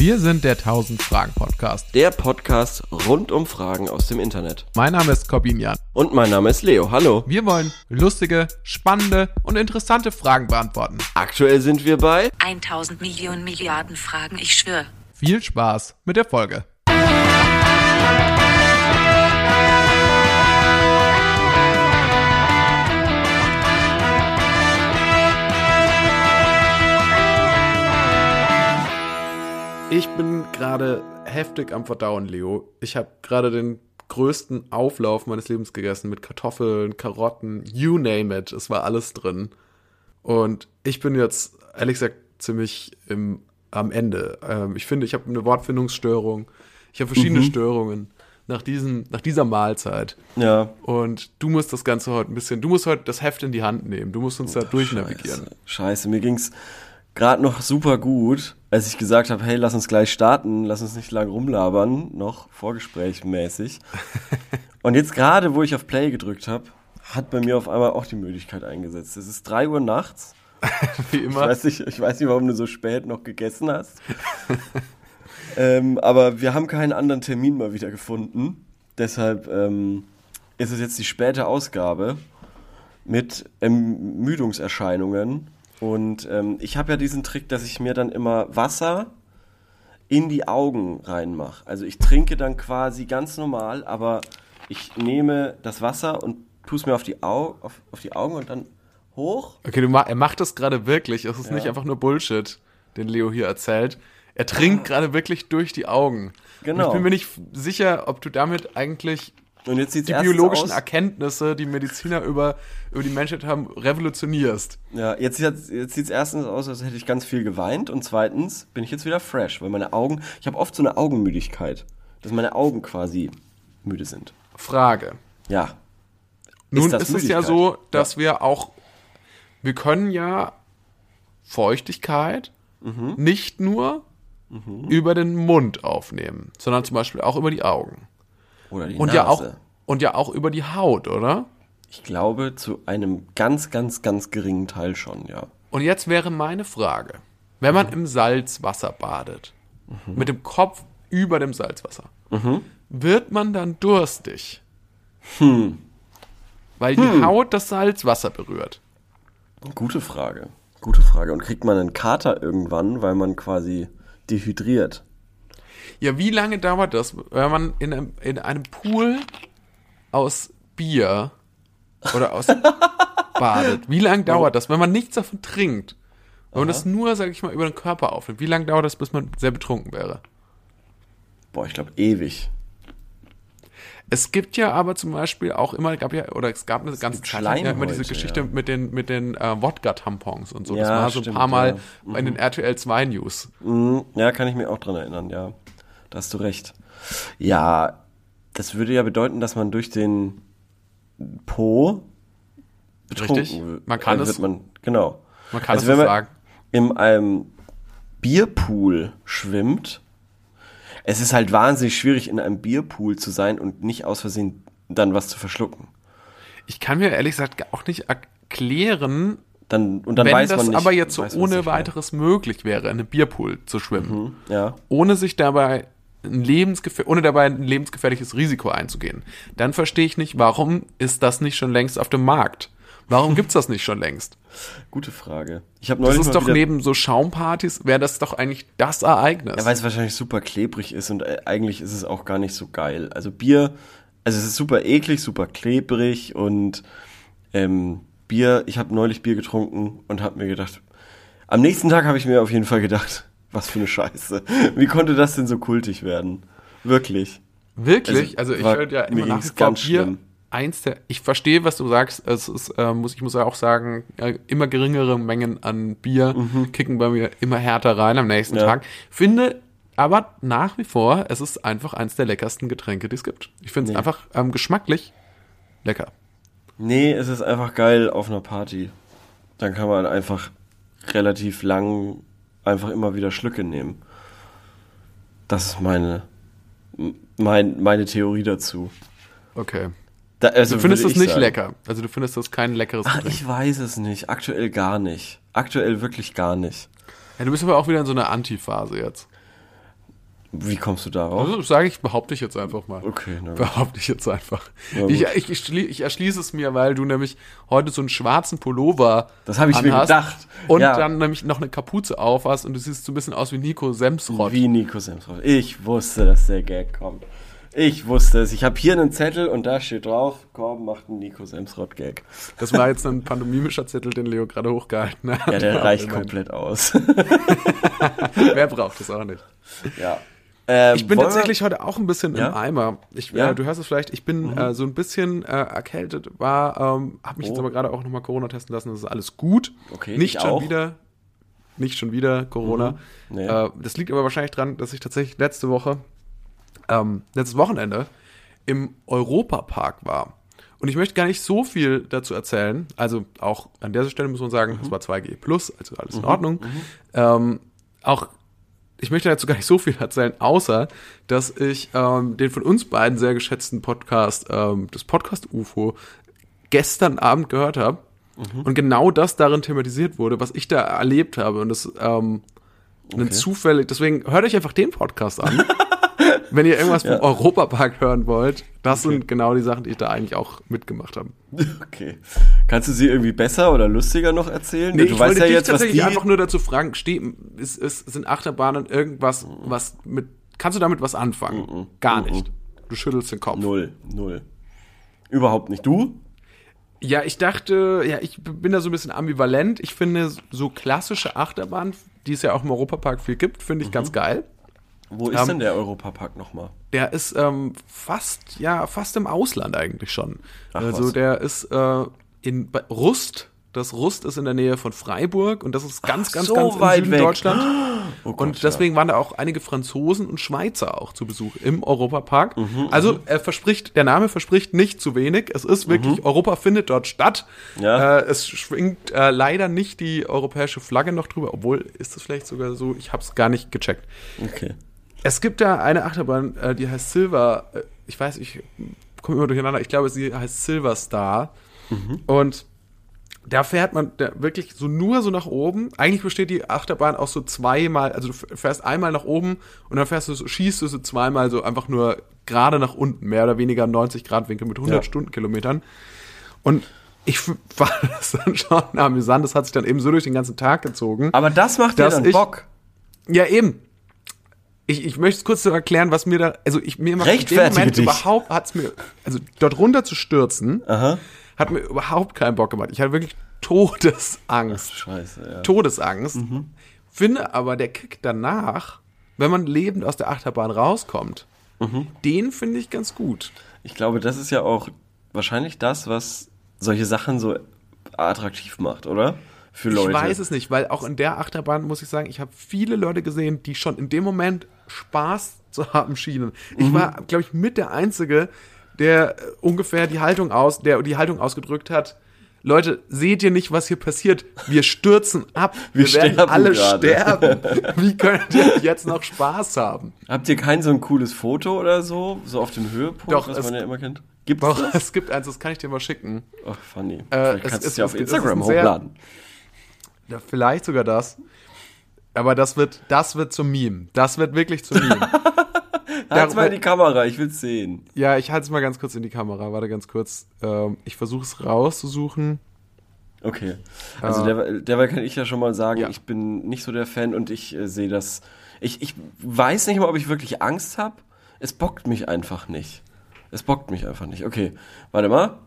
Wir sind der 1000 Fragen Podcast. Der Podcast rund um Fragen aus dem Internet. Mein Name ist Corbin Jan. Und mein Name ist Leo. Hallo. Wir wollen lustige, spannende und interessante Fragen beantworten. Aktuell sind wir bei 1000 Millionen Milliarden Fragen, ich schwöre. Viel Spaß mit der Folge. Ich bin gerade heftig am Verdauen, Leo. Ich habe gerade den größten Auflauf meines Lebens gegessen mit Kartoffeln, Karotten, you name it. Es war alles drin. Und ich bin jetzt, ehrlich gesagt, ziemlich im, am Ende. Ähm, ich finde, ich habe eine Wortfindungsstörung. Ich habe verschiedene Störungen nach, diesen, nach dieser Mahlzeit. ja. Und du musst das Ganze heute ein bisschen, du musst heute das Heft in die Hand nehmen. Du musst uns da durchnavigieren. Scheiße, Scheiße. mir ging's gerade noch super gut, als ich gesagt habe, hey, lass uns gleich starten, lass uns nicht lang rumlabern, noch vorgesprächmäßig. Und jetzt gerade, wo ich auf Play gedrückt habe, hat bei mir auf einmal auch die Müdigkeit eingesetzt. Es ist 3 Uhr nachts. Wie Ich immer. weiß, nicht, ich weiß nicht, warum du so spät noch gegessen hast. ähm, aber wir haben keinen anderen Termin mal wieder gefunden. Deshalb ähm, ist es jetzt die späte Ausgabe mit Ermüdungserscheinungen. Und ähm, ich habe ja diesen Trick, dass ich mir dann immer Wasser in die Augen reinmache. Also ich trinke dann quasi ganz normal, aber ich nehme das Wasser und tue es mir auf die, Au auf, auf die Augen und dann hoch. Okay, du ma er macht das gerade wirklich. Es ist Ja. nicht einfach nur Bullshit, den Leo hier erzählt. Er trinkt gerade wirklich durch die Augen. Genau. Und ich bin mir nicht sicher, ob du damit eigentlich Und jetzt die biologischen Erkenntnisse, die Mediziner über, über die Menschheit haben, revolutionierst. Ja, jetzt, jetzt, jetzt sieht es erstens aus, als hätte ich ganz viel geweint und zweitens bin ich jetzt wieder fresh, weil meine Augen, ich habe oft so eine Augenmüdigkeit, dass meine Augen quasi müde sind. Frage. Ja. Nun das ist es ja so, dass wir auch, wir können ja Feuchtigkeit Mhm. nicht nur über den Mund aufnehmen, sondern zum Beispiel auch über die Augen. Oder die Und Nase. ja auch und ja auch über die Haut, oder? Ich glaube, zu einem ganz, ganz, ganz geringen Teil schon, ja. Und jetzt wäre meine Frage, wenn man im Salzwasser badet, mit dem Kopf über dem Salzwasser, wird man dann durstig? Weil die Haut das Salzwasser berührt. Gute Frage. Gute Frage. Und kriegt man einen Kater irgendwann, weil man quasi dehydriert? Ja, wie lange dauert das, wenn man in einem, in einem Pool aus Bier oder aus badet? Wie lange dauert das, wenn man nichts davon trinkt? Wenn man das nur, sag ich mal, über den Körper aufnimmt, wie lange dauert das, bis man sehr betrunken wäre? Boah, ich glaube ewig. Es gibt ja aber zum Beispiel auch immer, gab ja, oder es gab eine ganze gibt Zeit lang ja immer diese Geschichte ja. mit den, mit den äh, Wodka-Tampons und so. das Ja, war so ein stimmt, paar Mal ja. in den RTL 2 News. Mhm, ja, kann ich mich auch dran erinnern, ja. Da hast du recht. Ja, das würde ja bedeuten, dass man durch den Po betrunken Richtig. Man kann äh, es- wird Man, genau. Man kann also es wenn man sagen. in einem Bierpool schwimmt, es ist halt wahnsinnig schwierig, in einem Bierpool zu sein und nicht aus Versehen dann was zu verschlucken. Ich kann mir ehrlich gesagt auch nicht erklären, Dann, und dann wenn weiß das man nicht, aber jetzt so es ohne mehr. weiteres möglich wäre, in einem Bierpool zu schwimmen, Ja. ohne sich dabei ein lebensgefähr ohne dabei ein lebensgefährliches Risiko einzugehen, dann verstehe ich nicht, warum ist das nicht schon längst auf dem Markt? Warum gibt's das nicht schon längst? Gute Frage. Ich habe Das neulich ist mal doch neben so Schaumpartys, wäre das doch eigentlich das Ereignis. Ja, weil es wahrscheinlich super klebrig ist und äh, eigentlich ist es auch gar nicht so geil. Also Bier, also es ist super eklig, super klebrig und ähm, Bier, ich habe neulich Bier getrunken und habe mir gedacht, am nächsten Tag habe ich mir auf jeden Fall gedacht, was für eine Scheiße. Wie konnte das denn so kultig werden? Wirklich. Wirklich? Also, Also, ich höre ja immer nach ganz Bier. schlimm. Eins der, ich verstehe, was du sagst. Es ist, äh, muss, ich muss ja auch sagen, äh, immer geringere Mengen an Bier kicken bei mir immer härter rein am nächsten Mhm. Ja. Tag. Finde aber nach wie vor, es ist einfach eins der leckersten Getränke, die es gibt. Ich finde es Nee. einfach ähm, geschmacklich lecker. Nee, es ist einfach geil auf einer Party. Dann kann man einfach relativ lang einfach immer wieder Schlücke nehmen. Das ist meine, mein, meine Theorie dazu. Okay. Da, also Du findest es ich nicht sagen. lecker. Also du findest das kein leckeres Ach, Getränk. ich weiß es nicht. Aktuell gar nicht. Aktuell wirklich gar nicht. Ja, du bist aber auch wieder in so einer Antiphase jetzt. Wie kommst du darauf? Also sage ich, behaupte ich jetzt einfach mal. Okay, na gut. Behaupte ich jetzt einfach. Ich, ich, ich, ich erschließe es mir, weil du nämlich heute so einen schwarzen Pullover Das habe ich mir gedacht. Und Ja. dann nämlich noch eine Kapuze auf hast und du siehst so ein bisschen aus wie Nico Semsrott. Wie Nico Semsrott. Ich wusste, dass der Gag kommt. Ich wusste es. Ich habe hier einen Zettel und da steht drauf, Korben macht einen Nico Semsrott-Gag. Das war jetzt ein pantomimischer Zettel, den Leo gerade hochgehalten hat. Ja, der reicht komplett aus. Wer braucht das auch nicht? ja. Ähm, Ich bin wir- tatsächlich heute auch ein bisschen Ja? im Eimer. Ich, Ja? Mhm. äh, du hörst es vielleicht, ich bin äh, so ein bisschen äh, erkältet, war, ähm, habe mich jetzt Oh. aber gerade auch nochmal Corona testen lassen, das ist alles gut. Okay, nicht ich schon auch. wieder, nicht schon wieder Corona. Mhm. Nee. Äh, das liegt aber wahrscheinlich dran, dass ich tatsächlich letzte Woche, ähm, letztes Wochenende im Europapark war. Und ich möchte gar nicht so viel dazu erzählen. Also auch an dieser Stelle muss man sagen, Mhm. es war 2G plus, also alles in Ordnung. Ähm, auch ich möchte dazu gar nicht so viel erzählen, außer dass ich ähm, den von uns beiden sehr geschätzten Podcast, ähm, das Podcast UFO, gestern Abend gehört habe und genau das darin thematisiert wurde, was ich da erlebt habe. Und das ähm, ein zufällig, deswegen hört euch einfach den Podcast an. Wenn ihr irgendwas vom Europapark hören wollt, das sind genau die Sachen, die ich da eigentlich auch mitgemacht habe. Okay. Kannst du sie irgendwie besser oder lustiger noch erzählen? Nee, du ich weißt wollte ja dich jetzt, was tatsächlich die... einfach nur dazu fragen, steh, ist, ist, sind Achterbahnen irgendwas, was mit, kannst du damit was anfangen? Gar nicht. Du schüttelst den Kopf. Null, null. Überhaupt nicht. Du? Ja, ich dachte, ja, ich bin da so ein bisschen ambivalent. Ich finde so klassische Achterbahnen, die es ja auch im Europapark viel gibt, finde ich ganz geil. Wo ist Ähm, denn der Europapark nochmal? Der ist ähm, fast, ja, fast im Ausland eigentlich schon. Ach, also was. der ist äh, in Rust. Das Rust ist in der Nähe von Freiburg und das ist ganz, Ach, ganz, so ganz im weit Süden weg. Deutschland. Oh Gott, Und deswegen waren da auch einige Franzosen und Schweizer auch zu Besuch im Europapark. also er verspricht, der Name verspricht nicht zu wenig. Es ist wirklich, Europa findet dort statt. Ja. Äh, es schwingt äh, leider nicht die europäische Flagge noch drüber, obwohl ist es vielleicht sogar so, ich habe es gar nicht gecheckt. Ja. Okay. Es gibt da eine Achterbahn, äh, die heißt Silver, äh, ich weiß, ich komme immer durcheinander, ich glaube, sie heißt Silver Star. Und da fährt man wirklich so nur so nach oben. Eigentlich besteht die Achterbahn auch so zweimal, also du fährst einmal nach oben und dann fährst du so, schießt du so zweimal so einfach nur gerade nach unten, mehr oder weniger 90 Grad Winkel mit 100 Ja. Stundenkilometern. Und ich fand das dann schon amüsant, das hat sich dann eben so durch den ganzen Tag gezogen. Aber das macht ja dann ich- Bock. Ja, eben. Ich, ich möchte es kurz so erklären, was mir da, also ich mir macht in dem Moment dich. überhaupt, hat's mir, also dort runter zu stürzen, Aha. hat mir überhaupt keinen Bock gemacht. Ich hatte wirklich Todesangst. Scheiße, ja. Todesangst. Mhm. Finde aber der Kick danach, wenn man lebend aus der Achterbahn rauskommt, Mhm. den finde ich ganz gut. Ich glaube, das ist ja auch wahrscheinlich das, was solche Sachen so attraktiv macht, oder? Für Leute. Ich weiß es nicht, weil auch in der Achterbahn muss ich sagen, ich habe viele Leute gesehen, die schon in dem Moment Spaß zu haben schienen. Ich Mhm. war, glaube ich, mit der Einzige, der äh, ungefähr die Haltung aus, der die Haltung ausgedrückt hat. Leute, seht ihr nicht, was hier passiert? Wir stürzen ab. Wir Wir, werden alle gerade." sterben. Wie könnt ihr jetzt noch Spaß haben? Habt ihr kein so ein cooles Foto oder so? So auf dem Höhepunkt, Doch, was man ja immer kennt? Gibt's Doch, das? es gibt eins, das kann ich dir mal schicken. Ach, funny. Äh, Vielleicht kannst du ist- es ja auf Instagram ein sehr- hochladen. Ja, vielleicht sogar das. Aber das wird, das wird zum Meme. Das wird wirklich zum Meme. Halt's mal in die Kamera, ich will's sehen. Ja, ich halte es mal ganz kurz in die Kamera. Warte ganz kurz. Ähm, ich versuche es rauszusuchen. Okay. Also Äh, derweil, derweil kann ich ja schon mal sagen, ja. ich bin nicht so der Fan und ich äh, sehe das. Ich, ich weiß nicht mal, ob ich wirklich Angst habe. Es bockt mich einfach nicht. Es bockt mich einfach nicht. Okay, warte mal.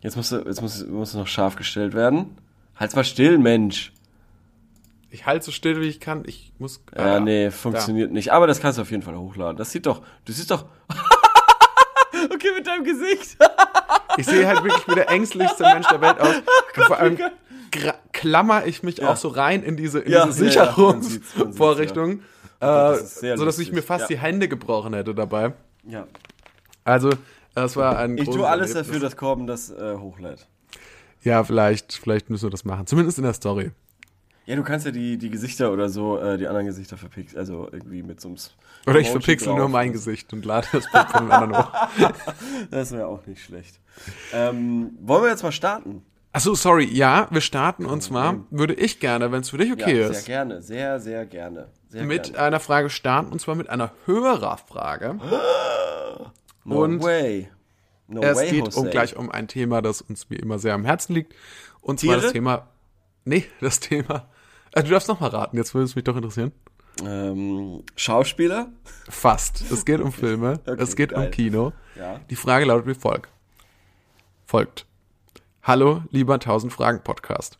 Jetzt muss, jetzt muss, muss noch scharf gestellt werden. Halt's mal still, Mensch. Ich halte so still, wie ich kann. Ich muss. Ja, ah, nee, da. funktioniert nicht. Aber das kannst du auf jeden Fall hochladen. Das sieht doch, du siehst doch. okay, mit deinem Gesicht. Ich sehe halt wirklich wie der ängstlichste Mensch der Welt aus. Und vor allem klammer ich mich Ja. auch so rein in diese, in Ja, diese ja, ja, Sicherungsvorrichtung. das Äh, ist sehr so dass ich mir fast die Hände gebrochen hätte dabei. ja. Also, das war ein Ich tue alles Erlebnis. dafür, dass Korben das äh, hochlädt. Ja, vielleicht, vielleicht müssen wir das machen. Zumindest in der Story. Ja, du kannst ja die, die Gesichter oder so, äh, die anderen Gesichter verpixeln, also irgendwie mit so einem Oder ich verpixel nur mein Gesicht und lade das Bild von den anderen hoch. Das wäre auch nicht schlecht. Ähm, wollen wir jetzt mal starten? Achso, sorry, ja, wir starten und zwar würde ich gerne, wenn es für dich okay ja, sehr ist, gerne, sehr, sehr gerne. Sehr mit gerne. einer Frage starten und zwar mit einer Hörerfrage. No und way. No Es way, geht Jose. um gleich um ein Thema, das uns mir immer sehr am Herzen liegt. Und zwar Tiere? das Thema. Nee, das Thema. Äh, du darfst noch mal raten, jetzt würde es mich doch interessieren. Ähm, Schauspieler? Fast. Es geht um Filme, Okay, es geht geil. um Kino. Ja. Die Frage lautet wie folgt. Folgt. Hallo, lieber 1000 Fragen Podcast.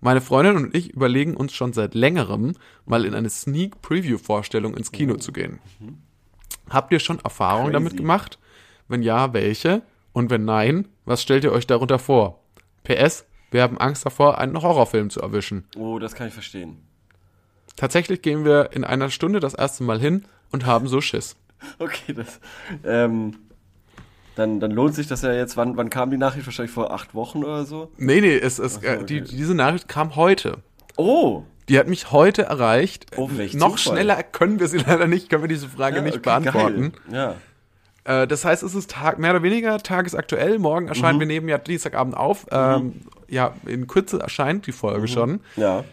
Meine Freundin und ich überlegen uns schon seit längerem, mal in eine Sneak Preview Vorstellung ins Kino zu gehen. Habt ihr schon Erfahrungen damit gemacht? Wenn ja, welche? Und wenn nein, was stellt ihr euch darunter vor? PS, wir haben Angst davor, einen Horrorfilm zu erwischen. Oh, das kann ich verstehen. Tatsächlich gehen wir in einer Stunde das erste Mal hin und haben so Schiss. Okay, das. Ähm, dann, dann lohnt sich das ja jetzt. Wann, wann kam die Nachricht? Wahrscheinlich vor acht Wochen oder so. Nee, nee, es, es, so, äh, die, okay. diese Nachricht kam heute. Oh! Die hat mich heute erreicht. Oh, Noch Zufall. schneller können wir sie leider nicht, können wir diese Frage Ja, nicht okay, beantworten. Geil. Ja. Äh, das heißt, es ist Tag, mehr oder weniger tagesaktuell. Morgen erscheint, Mhm. wir nehmen ja Dienstagabend auf. Ähm, ja, in Kürze erscheint die Folge Mhm. schon. Ja.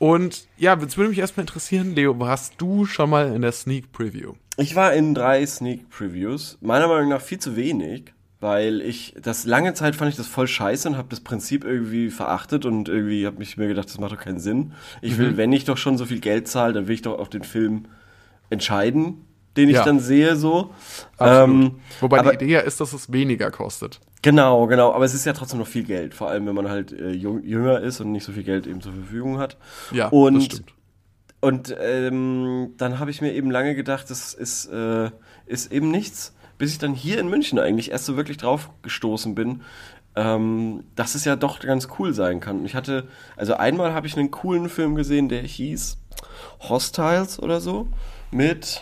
Und ja, jetzt würde mich erstmal interessieren, Leo, warst du schon mal in der Sneak Preview? Ich war in drei Sneak Previews. Meiner Meinung nach viel zu wenig, weil ich das lange Zeit fand ich das voll scheiße und habe das Prinzip irgendwie verachtet und irgendwie habe mich mir gedacht, das macht doch keinen Sinn. Ich Mhm. will, wenn ich doch schon so viel Geld zahle, dann will ich doch auch den Film entscheiden, den ich Ja. dann sehe so. Ähm, Wobei aber- die Idee ja ist, dass es weniger kostet. Genau, genau. Aber es ist ja trotzdem noch viel Geld, vor allem wenn man halt äh, jünger ist und nicht so viel Geld eben zur Verfügung hat. Ja, und das stimmt. Und ähm, dann habe ich mir eben lange gedacht, das ist, äh, ist eben nichts, bis ich dann hier in München eigentlich erst so wirklich drauf gestoßen bin, ähm, dass es ja doch ganz cool sein kann. Und Ich hatte, also einmal habe ich einen coolen Film gesehen, der hieß Hostiles oder so, mit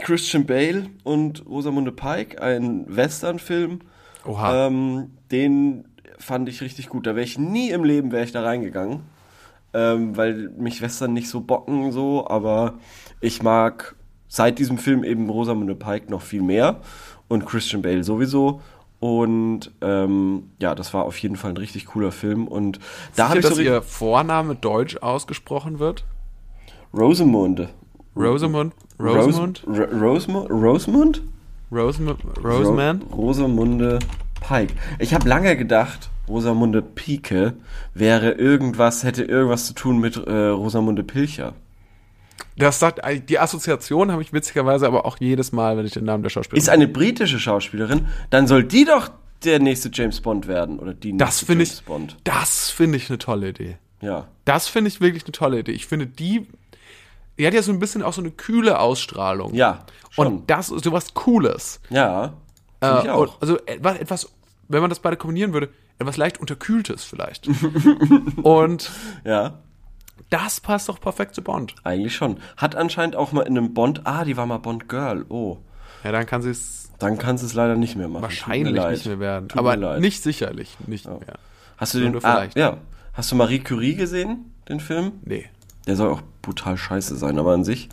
Christian Bale und Rosamunde Pike, ein Western-Film. Oha. Ähm, den fand ich richtig gut. Da wäre ich nie im Leben wäre ich da reingegangen, ähm, weil mich Western nicht so bocken so, aber ich mag seit diesem Film eben Rosamunde Pike noch viel mehr und Christian Bale sowieso. Und ähm, ja, das war auf jeden Fall ein richtig cooler Film. Und da habe ich so dass ri- ihr Vorname deutsch ausgesprochen wird? Rosamunde. Rosamund? Rosamund? Ros Ro Rosamund? Rosamund? Rosamund? Roseman? Ro Rosamunde Pike. Ich habe lange gedacht, Rosamunde Pike wäre irgendwas, hätte irgendwas zu tun mit äh, Rosamunde Pilcher. Das sagt, die Assoziation habe ich witzigerweise aber auch jedes Mal, wenn ich den Namen der Schauspielerin. Ist eine britische Schauspielerin, dann soll die doch der nächste James Bond werden oder die nächste das finde James ich, Bond. das finde ich eine tolle Idee. Ja. Das finde ich wirklich eine tolle Idee. Ich finde die, die hat ja so ein bisschen auch so eine kühle Ausstrahlung. Ja. Schon. Und das ist so was Cooles. ja. Find ich Äh, auch. also etwas, etwas, wenn man das beide kombinieren würde, etwas leicht unterkühltes vielleicht. und ja. das passt doch perfekt zu Bond. Eigentlich schon. Hat anscheinend auch mal in einem Bond. Ah, die war mal Bond Girl. Oh. Ja, dann kann sie es Dann kannst du es leider nicht mehr machen. Wahrscheinlich nicht mehr werden. Tut aber nicht sicherlich, nicht mehr. Hast du den? nur Ah, vielleicht. ja. Hast du Marie Curie gesehen, den Film? Nee. Der soll auch brutal scheiße sein, aber an sich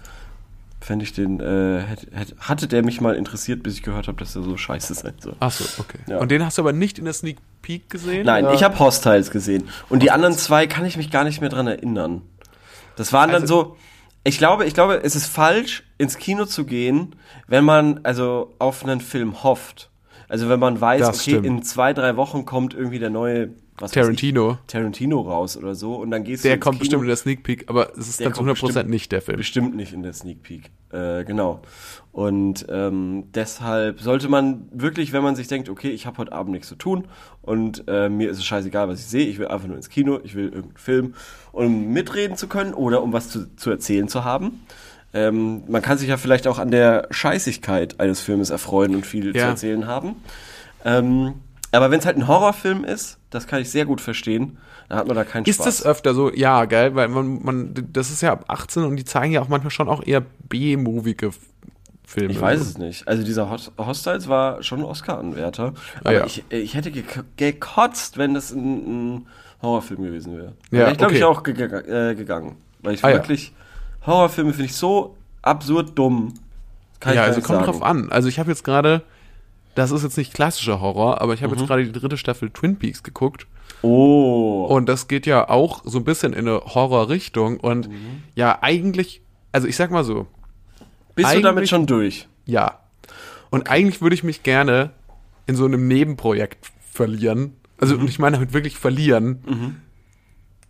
fände ich den, äh, hätte, hätte, hatte der mich mal interessiert, bis ich gehört habe, dass er so scheiße sein soll. Ach so, okay. Ja. Und den hast du aber nicht in der Sneak Peek gesehen? Nein, oder? ich habe Hostiles gesehen. Und die anderen zwei kann ich mich gar nicht mehr dran erinnern. Das waren dann Also- so, ich glaube, ich glaube, es ist falsch, ins Kino zu gehen, wenn man also auf einen Film hofft. Also wenn man weiß, okay, stimmt. in zwei, drei Wochen kommt irgendwie der neue was Tarantino. ich, Tarantino raus oder so und dann gehst du Der kommt Kino. bestimmt in der Sneak Peek, aber es ist Der dann zu kommt 100% bestimmt- nicht der Film. Bestimmt nicht in der Sneak Peek. Äh, genau. Und ähm, deshalb sollte man wirklich, wenn man sich denkt, okay, ich habe heute Abend nichts zu tun und äh, mir ist es scheißegal, was ich sehe, ich will einfach nur ins Kino, ich will irgendeinen Film, um mitreden zu können oder um was zu, zu erzählen zu haben. Ähm, man kann sich ja vielleicht auch an der Scheißigkeit eines Filmes erfreuen und viel zu Ja. erzählen haben. Ähm, aber wenn es halt ein Horrorfilm ist, das kann ich sehr gut verstehen, dann hat man da keinen Ist Spaß. das öfter so? Ja, geil, weil man, man, das ist ja ab 18 und die zeigen ja auch manchmal schon auch eher B-movige Filme. Ich weiß es nicht. Also dieser Hot Hostiles war schon ein Oscar-Anwärter. Aber Ah, ja. ich, äh, ich hätte gek- gekotzt, wenn das ein, ein Horrorfilm gewesen wäre. Ja, ich, glaube ich, okay. auch ge äh, gegangen. Weil ich Ah, ja. wirklich, Horrorfilme finde ich so absurd dumm. Kann Ja, ich also kommt nicht drauf sagen. an. Also ich habe jetzt gerade, das ist jetzt nicht klassischer Horror, aber ich habe Mhm. jetzt gerade die dritte Staffel Twin Peaks geguckt. Oh. Und das geht ja auch so ein bisschen in eine Horrorrichtung. Und Mhm. ja, eigentlich, also ich sag mal so, Bist du damit schon durch? ja. Und eigentlich würde ich mich gerne in so einem Nebenprojekt verlieren. Also, Mhm. und ich meine damit wirklich verlieren.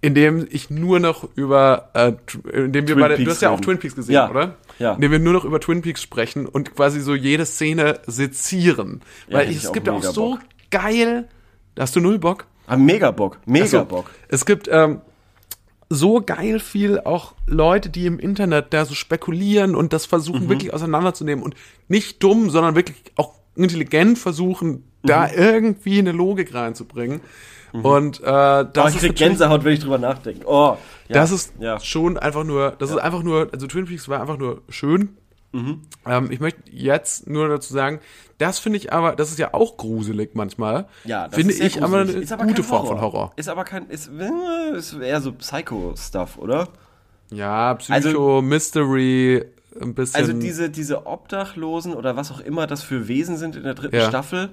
Indem ich nur noch über, äh, tr- indem wir Twin beide, du Peaks hast ja auch. Twin Peaks gesehen, Ja. oder? Ja. Indem wir nur noch über Twin Peaks sprechen und quasi so jede Szene sezieren. Ja, Weil es ich auch gibt ja auch so Bock. geil, hast du null Bock? Ah, mega Bock. Mega so, Bock. Es gibt ähm, so geil viel auch Leute, die im Internet da so spekulieren und das versuchen Mhm. wirklich auseinanderzunehmen und nicht dumm, sondern wirklich auch intelligent versuchen, da Mhm. irgendwie eine Logik reinzubringen. Und äh, das Oh, ich krieg Gänsehaut, wenn ich drüber nachdenke. Oh. Ja. das ist ja. schon einfach nur, das ist einfach nur, also Twin Peaks war einfach nur schön. Mhm. Ähm, ich möchte jetzt nur dazu sagen, das finde ich aber, das ist ja auch gruselig manchmal. Ja, das finde ist ich aber eine. Ist gute kein Form von Horror. Ist aber kein, ist, äh, ist eher so Psycho-Stuff, oder? Ja, Psycho, Also- Mystery, ein bisschen. Also diese, diese Obdachlosen oder was auch immer das für Wesen sind in der dritten Ja. Staffel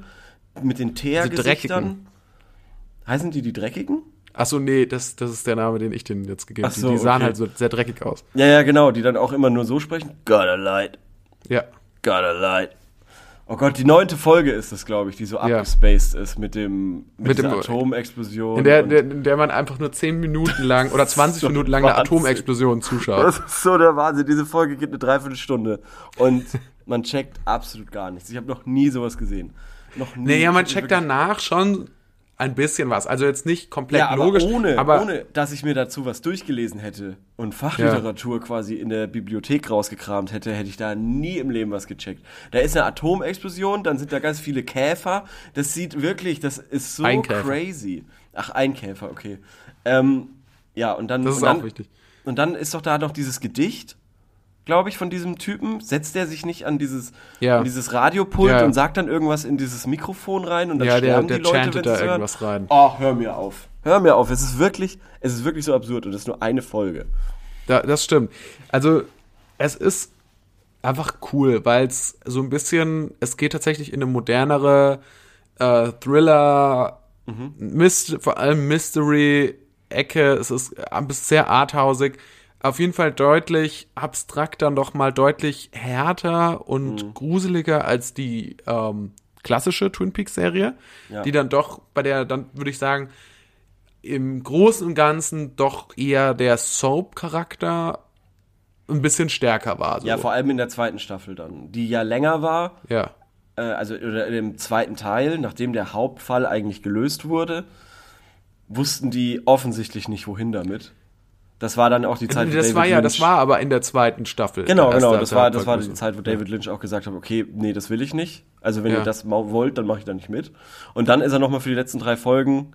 mit den Dreckigen. Teergesichtern. Heißen die die Dreckigen? Achso, nee, das, das ist der Name, den ich denen jetzt gegeben habe. so, die, die sahen okay. halt so sehr dreckig aus. Ja, ja, genau, die dann auch immer nur so sprechen. Gotta light, Ja. gotta light. Oh Gott, die neunte Folge ist es, glaube ich, die so Ja. abgespaced ist mit dem mit, Mit dem- Atomexplosion. In der, der, in der man einfach nur 10 Minuten lang oder 20 so Minuten lang eine. Atomexplosion zuschaut. Das ist so der Wahnsinn. Diese Folge geht eine Dreiviertelstunde und man checkt absolut gar nichts. Ich habe noch nie sowas gesehen. Noch nie. Nee, ja, man checkt danach schon ein bisschen was. Also jetzt nicht komplett Ja, aber logisch, ohne, aber ohne, dass ich mir dazu was durchgelesen hätte und Fachliteratur quasi in der Bibliothek rausgekramt hätte, hätte ich da nie im Leben was gecheckt. Da ist eine Atomexplosion, dann sind da ganz viele Käfer. Das sieht wirklich, das ist so crazy. Ach, ein Käfer, okay. Ähm, ja, und dann. das ist dann, auch wichtig. Und dann ist doch da noch dieses Gedicht, glaube ich, von diesem Typen. Setzt der sich nicht an dieses, Ja. an dieses Radiopult Ja. und sagt dann irgendwas in dieses Mikrofon rein und dann Ja, der- sterben der die Leute, wenn da hören? irgendwas rein. Oh, hör mir auf. Hör mir auf. Es ist wirklich, es ist wirklich so absurd und es ist nur eine Folge. Da, das stimmt. Also, es ist einfach cool, weil es so ein bisschen, es geht tatsächlich in eine modernere äh, Thriller, Myst vor allem Mystery-Ecke. Es ist ein bisschen sehr arthausig. Auf jeden Fall deutlich abstrakter, noch mal deutlich härter und gruseliger als die ähm, klassische Twin Peaks-Serie, Ja. die dann doch bei der, dann würde ich sagen, im Großen und Ganzen doch eher der Soap-Charakter ein bisschen stärker war. So. Ja, vor allem in der zweiten Staffel dann, die ja länger war, ja. äh, also oder im zweiten Teil, nachdem der Hauptfall eigentlich gelöst wurde, wussten die offensichtlich nicht, wohin damit. Das war dann auch die Zeit, wo das David war ja, Lynch das war aber in der zweiten Staffel. Genau, genau. Das war, das war die. Zeit, wo David Lynch auch gesagt hat, okay, nee, das will ich nicht. Also wenn Ja. ihr das wollt, dann mache ich da nicht mit. Und dann ist er nochmal für die letzten drei Folgen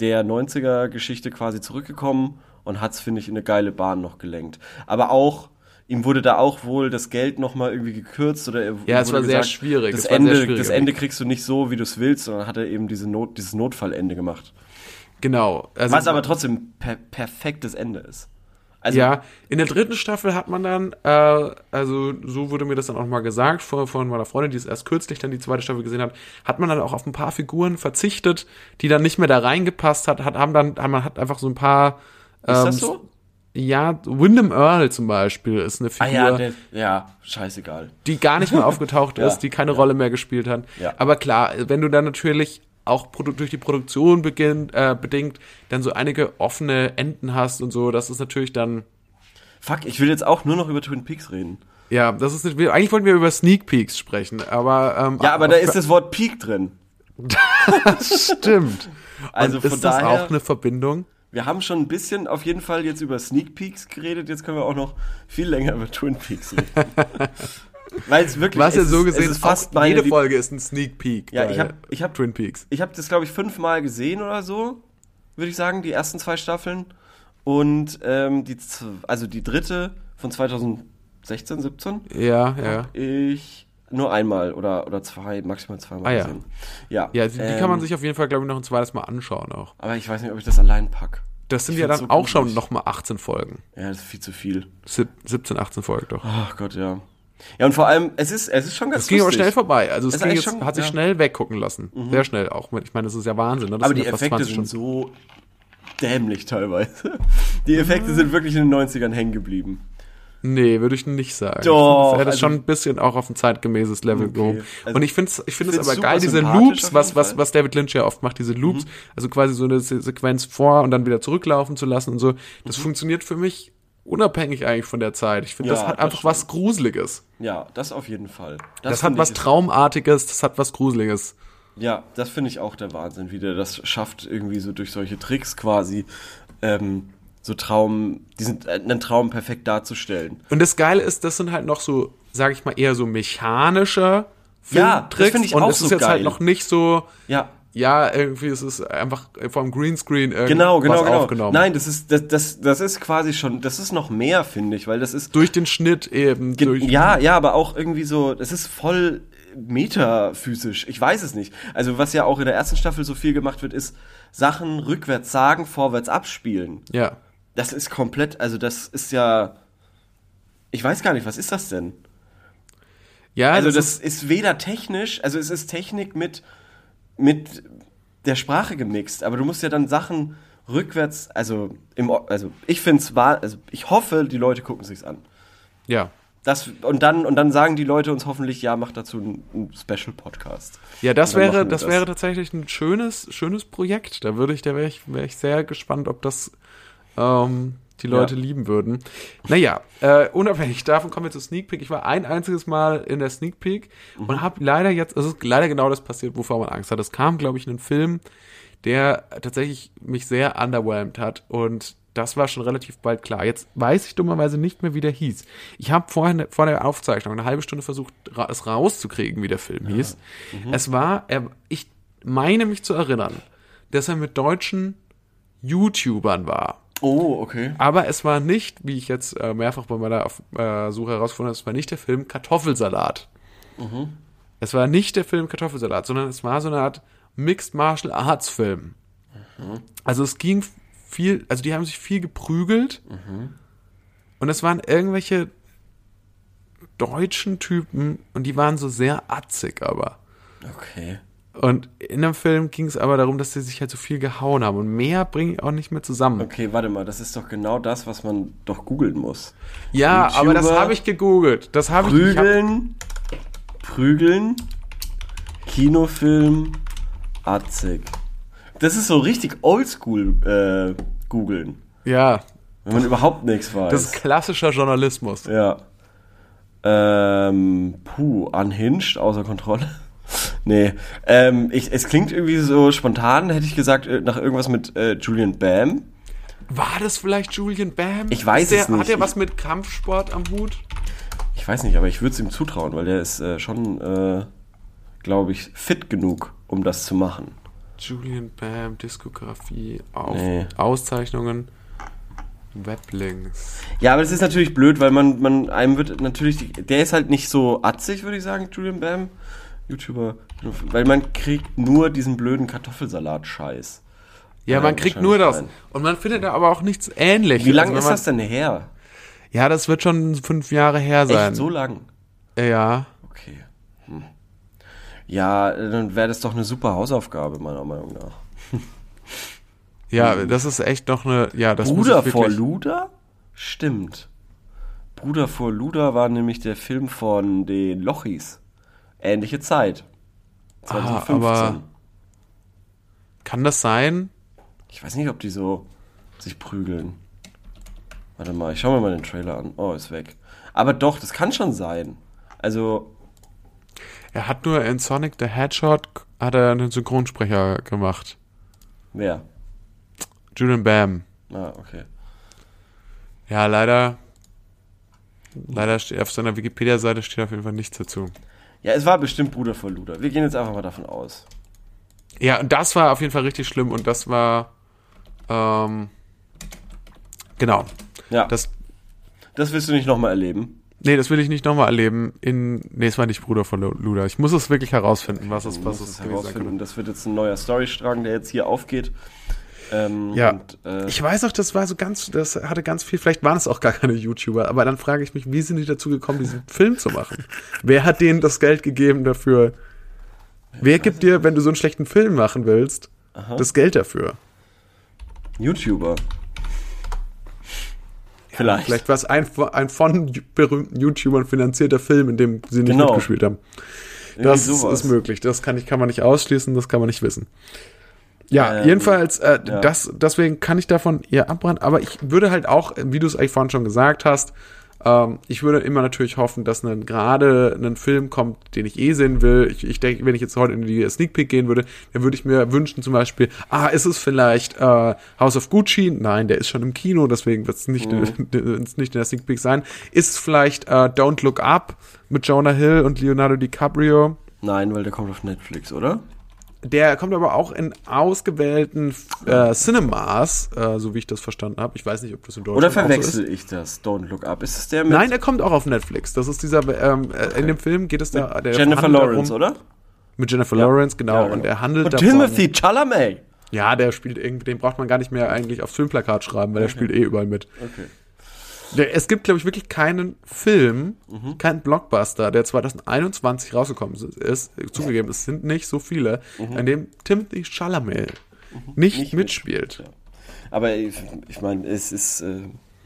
der 90er-Geschichte quasi zurückgekommen und hat's, finde ich, in eine geile Bahn noch gelenkt. Aber auch, ihm wurde da auch wohl das Geld nochmal irgendwie gekürzt oder er- Ja, es wurde war sehr schwierig. Das, Es war ein sehr Ende, schwieriger das. Ende kriegst du nicht so, wie du es willst, sondern hat er eben diese Not, dieses Notfallende gemacht. Genau. Also, Was aber trotzdem per perfektes Ende ist. Also, ja, in der dritten Staffel hat man dann, äh, also so wurde mir das dann auch mal gesagt von, von meiner Freundin, die es erst kürzlich dann die zweite Staffel gesehen hat, hat man dann auch auf ein paar Figuren verzichtet, die dann nicht mehr da reingepasst hat, hat haben dann, man hat einfach so ein paar. ist ähm, das so? Ja, Wyndham Earl zum Beispiel ist eine Ah Figur. ja, der, ja, scheißegal. die gar nicht mehr aufgetaucht Ja, ist, die keine Rolle mehr gespielt hat. Ja. Aber klar, wenn du dann natürlich auch durch die Produktion beginnt, äh, bedingt dann so einige offene Enden hast und so, das ist natürlich dann, Fuck, ich will jetzt auch nur noch über Twin Peaks reden. ja, das ist eigentlich wollten wir über Sneak Peeks sprechen, aber ähm, Ja, aber da ist das Wort Peak drin. stimmt. Also und von ist das daher- auch eine Verbindung? Wir haben schon ein bisschen auf jeden Fall jetzt über Sneak Peeks geredet. Jetzt können wir auch noch viel länger über Twin Peaks reden. Weil es wirklich Was ja so gesehen, es ist fast meine jede Lieb- Folge ist ein Sneak Peek Ja, ich hab- ich hab- Twin Peaks. Ich habe das glaube ich fünfmal gesehen oder so, würde ich sagen, die ersten zwei Staffeln und ähm, die also die dritte von 2016, 17 Ja, ja. ich nur einmal oder oder zwei maximal zweimal Ah, ja. gesehen. Ja, Ja, die, die ähm, kann man sich auf jeden Fall, glaube ich, noch ein zweites Mal anschauen auch. Aber ich weiß nicht, ob ich das allein pack. Das sind Ich ja dann so auch schon gruselig. noch mal 18 Folgen. Ja, das ist viel zu viel. Sieb- 17, 18 Folgen doch. Ach Gott, ja. Ja, und vor allem, es ist, es ist schon ganz Es ging aber lustig. schnell vorbei. Also es Es ging jetzt, schon- hat sich ja. Mhm. schnell weggucken lassen. Sehr schnell auch. Ich meine, das ist ja Wahnsinn. Ne? Das Aber die Effekte 20 sind Stunden. so dämlich teilweise. Die Effekte sind wirklich in den 90ern hängen geblieben. Nee, würde ich nicht sagen. Doch, das hätte also- schon ein bisschen auch auf ein zeitgemäßes Level Okay, gehoben. also und ich finde es ich find's aber geil, diese Loops, was, was. Mhm. was David Lynch ja oft macht, diese Loops, also quasi so eine Se Sequenz vor und dann wieder zurücklaufen zu lassen und so. Das Mhm. funktioniert für mich unabhängig eigentlich von der Zeit. Ich finde, Ja, das hat das einfach was Gruseliges. Ja, das auf jeden Fall. Das, hat finde was Traumartiges, das hat was Gruseliges. Ja, das finde ich auch der Wahnsinn, wie der das schafft, irgendwie so durch solche Tricks quasi ähm, so Traum, diesen äh, einen Traum perfekt darzustellen. Und das Geile ist, das sind halt noch so, sage ich mal, eher so mechanische Ja, das Filmtricks. finde ich und auch es ist so jetzt halt geil. noch nicht so, Ja, ja, irgendwie ist es einfach vom Greenscreen irgendwas genau, genau, genau. aufgenommen. Nein, das ist das, das das ist quasi schon, das ist noch mehr, finde ich, weil das ist Durch den Schnitt eben. Durch, Ja, ja, aber auch irgendwie so, das ist voll metaphysisch. Ich weiß es nicht. Also was ja auch in der ersten Staffel so viel gemacht wird, ist Sachen rückwärts sagen, vorwärts abspielen. Ja. Das ist komplett, also das ist ja, ich weiß gar nicht, was ist das denn? Ja, Also das, das ist, ist weder technisch, also es ist Technik mit, mit der Sprache gemixt, aber du musst ja dann Sachen rückwärts, also im, also ich finde es wahr, also ich hoffe, die Leute gucken sich's an. ja. Das, und dann und dann sagen die Leute uns hoffentlich, ja, macht dazu einen, Special Podcast. Ja, das wäre, wir das, wäre tatsächlich ein schönes, schönes Projekt. Da würde ich, da wäre ich, wäre ich sehr gespannt, ob das ähm, die Leute Ja. lieben würden. Naja, äh, unabhängig davon kommen wir zur Sneak Peek. Ich war ein einziges Mal in der Sneak Peek Mhm. und habe leider jetzt, es ist leider genau das passiert, wovor man Angst hat. Es kam, glaube ich, in einen Film, der tatsächlich mich sehr underwhelmed hat und das war schon relativ bald klar. Jetzt weiß ich dummerweise nicht mehr, wie der hieß. Ich habe vorhin vor der Aufzeichnung eine halbe Stunde versucht, ra es rauszukriegen, wie der Film hieß. Es war, er, ich meine mich zu erinnern, dass er mit deutschen YouTubern war. Oh, okay. Aber es war nicht, wie ich jetzt äh, mehrfach bei meiner äh, Suche herausgefunden habe, es war nicht der Film Kartoffelsalat. Es war nicht der Film Kartoffelsalat, sondern es war so eine Art Mixed Martial Arts Film. Also es ging viel, also die haben sich viel geprügelt und es waren irgendwelche deutschen Typen und die waren so sehr atzig aber. Okay. Und in dem Film ging es aber darum, dass sie sich halt so viel gehauen haben und mehr bringe ich auch nicht mehr zusammen. Okay, warte mal, das ist doch genau das, was man doch googeln muss. Ja, aber das YouTuber habe ich gegoogelt. Das habe ich, ich hab, Prügeln, prügeln, Kinofilm, Atzig. Das ist so richtig oldschool äh, googeln, Ja, wenn man überhaupt nichts weiß. das ist klassischer Journalismus. Ja. Ähm, puh, unhinged, außer Kontrolle. Nee, ähm, ich, es klingt irgendwie so spontan, hätte ich gesagt, äh, nach irgendwas mit äh, Julian Bam. War das vielleicht Julian Bam? Ich weiß der, es nicht. Hat er was mit Kampfsport am Hut? Ich weiß nicht, aber ich würde es ihm zutrauen, weil der ist äh, schon, äh, glaube ich, fit genug, um das zu machen. Julian Bam, Diskografie, auf, Nee. Auszeichnungen, Weblinks. Ja, aber das ist natürlich blöd, weil man, man einem wird natürlich, der ist halt nicht so atzig, würde ich sagen, Julian Bam, YouTuber, weil man kriegt nur diesen blöden Kartoffelsalat-Scheiß. Ja, Ja, man kriegt nur das. rein. Und man findet da aber auch nichts ähnliches. Wie lange Also ist das denn her? Ja, das wird schon fünf Jahre her sein. Echt so lang? Ja. Okay. Hm. Ja, dann wäre das doch eine super Hausaufgabe, meiner Meinung nach. Ja, das ist echt noch eine. Ja, das Bruder vor Luder? Stimmt. Bruder vor Luder war nämlich der Film von den Lochis. Ähnliche Zeit. Ah, aber- Kann das sein? Ich weiß nicht, ob die so sich prügeln. Warte mal, ich schau mir mal den Trailer an. Oh, ist weg. Aber doch, das kann schon sein. Also, Er hat nur in Sonic the Hedgehog hat er einen Synchronsprecher gemacht. wer? Julian Bam. Ah, okay. Ja, leider. Leider steht auf seiner Wikipedia-Seite steht auf jeden Fall nichts dazu. Ja, es war bestimmt Bruder vor Luder. Wir gehen jetzt einfach mal davon aus. Ja, und das war auf jeden Fall richtig schlimm und das war. Ähm, genau. Ja, das, Das, willst du nicht nochmal erleben. nee, das will ich nicht nochmal erleben. In, nee, es war nicht Bruder von Lu- Luda. Ich muss es wirklich herausfinden, was es, Du was es gewesen herausfinden. könnte. Das wird jetzt ein neuer Storystrang, der jetzt hier aufgeht. Ähm, Ja, und, äh, ich weiß auch, das war so ganz, das hatte ganz viel, vielleicht waren es auch gar keine YouTuber, aber dann frage ich mich, wie sind die dazu gekommen, diesen Film zu machen? Wer hat denen das Geld gegeben dafür? Wer gibt dir, wenn du so einen schlechten Film machen willst, das Geld dafür? YouTuber. Vielleicht. Vielleicht war es ein, ein von berühmten YouTubern finanzierter Film, in dem sie nicht Genau. mitgespielt haben. Das ist möglich. Das kann, ich, kann man nicht ausschließen, das kann man nicht wissen. Ja, Ähm, jedenfalls, äh, ja. das, deswegen kann ich davon eher abraten, aber ich würde halt auch, wie du es eigentlich vorhin schon gesagt hast, ähm, ich würde immer natürlich hoffen, dass ein, gerade ein Film kommt, den ich eh sehen will. Ich, ich denke, wenn ich jetzt heute in die Sneak Peek gehen würde, dann würde ich mir wünschen zum Beispiel, ah, ist es vielleicht äh, House of Gucci? Nein, der ist schon im Kino, deswegen wird es nicht, wird's nicht in der Sneak Peek sein. Ist es vielleicht äh, Don't Look Up mit Jonah Hill und Leonardo DiCaprio? Nein, weil der kommt auf Netflix, oder? Der kommt aber auch in ausgewählten äh, Cinemas, äh, so wie ich das verstanden habe. Ich weiß nicht, ob das in Deutschland Oder auch so ist. verwechsel ich das? Don't Look Up. Ist es der mit Nein, er kommt auch auf Netflix. Das ist dieser, ähm, äh, in dem Film geht es da, der Jennifer Lawrence, darum, oder? Mit Jennifer Lawrence, genau. Ja, Und er handelt Und davon. Timothy Chalamet. Ja, der spielt irgendwie, den braucht man gar nicht mehr eigentlich aufs Filmplakat schreiben, weil der spielt eh überall mit. Okay. Es gibt, glaube ich, wirklich keinen Film, Mhm. keinen Blockbuster, der 2021 rausgekommen ist, zugegeben, es sind nicht so viele, in dem Timothy Chalamet nicht, Mhm. Nicht mitspielt. Ja. Aber ich, ich meine, es ist, äh,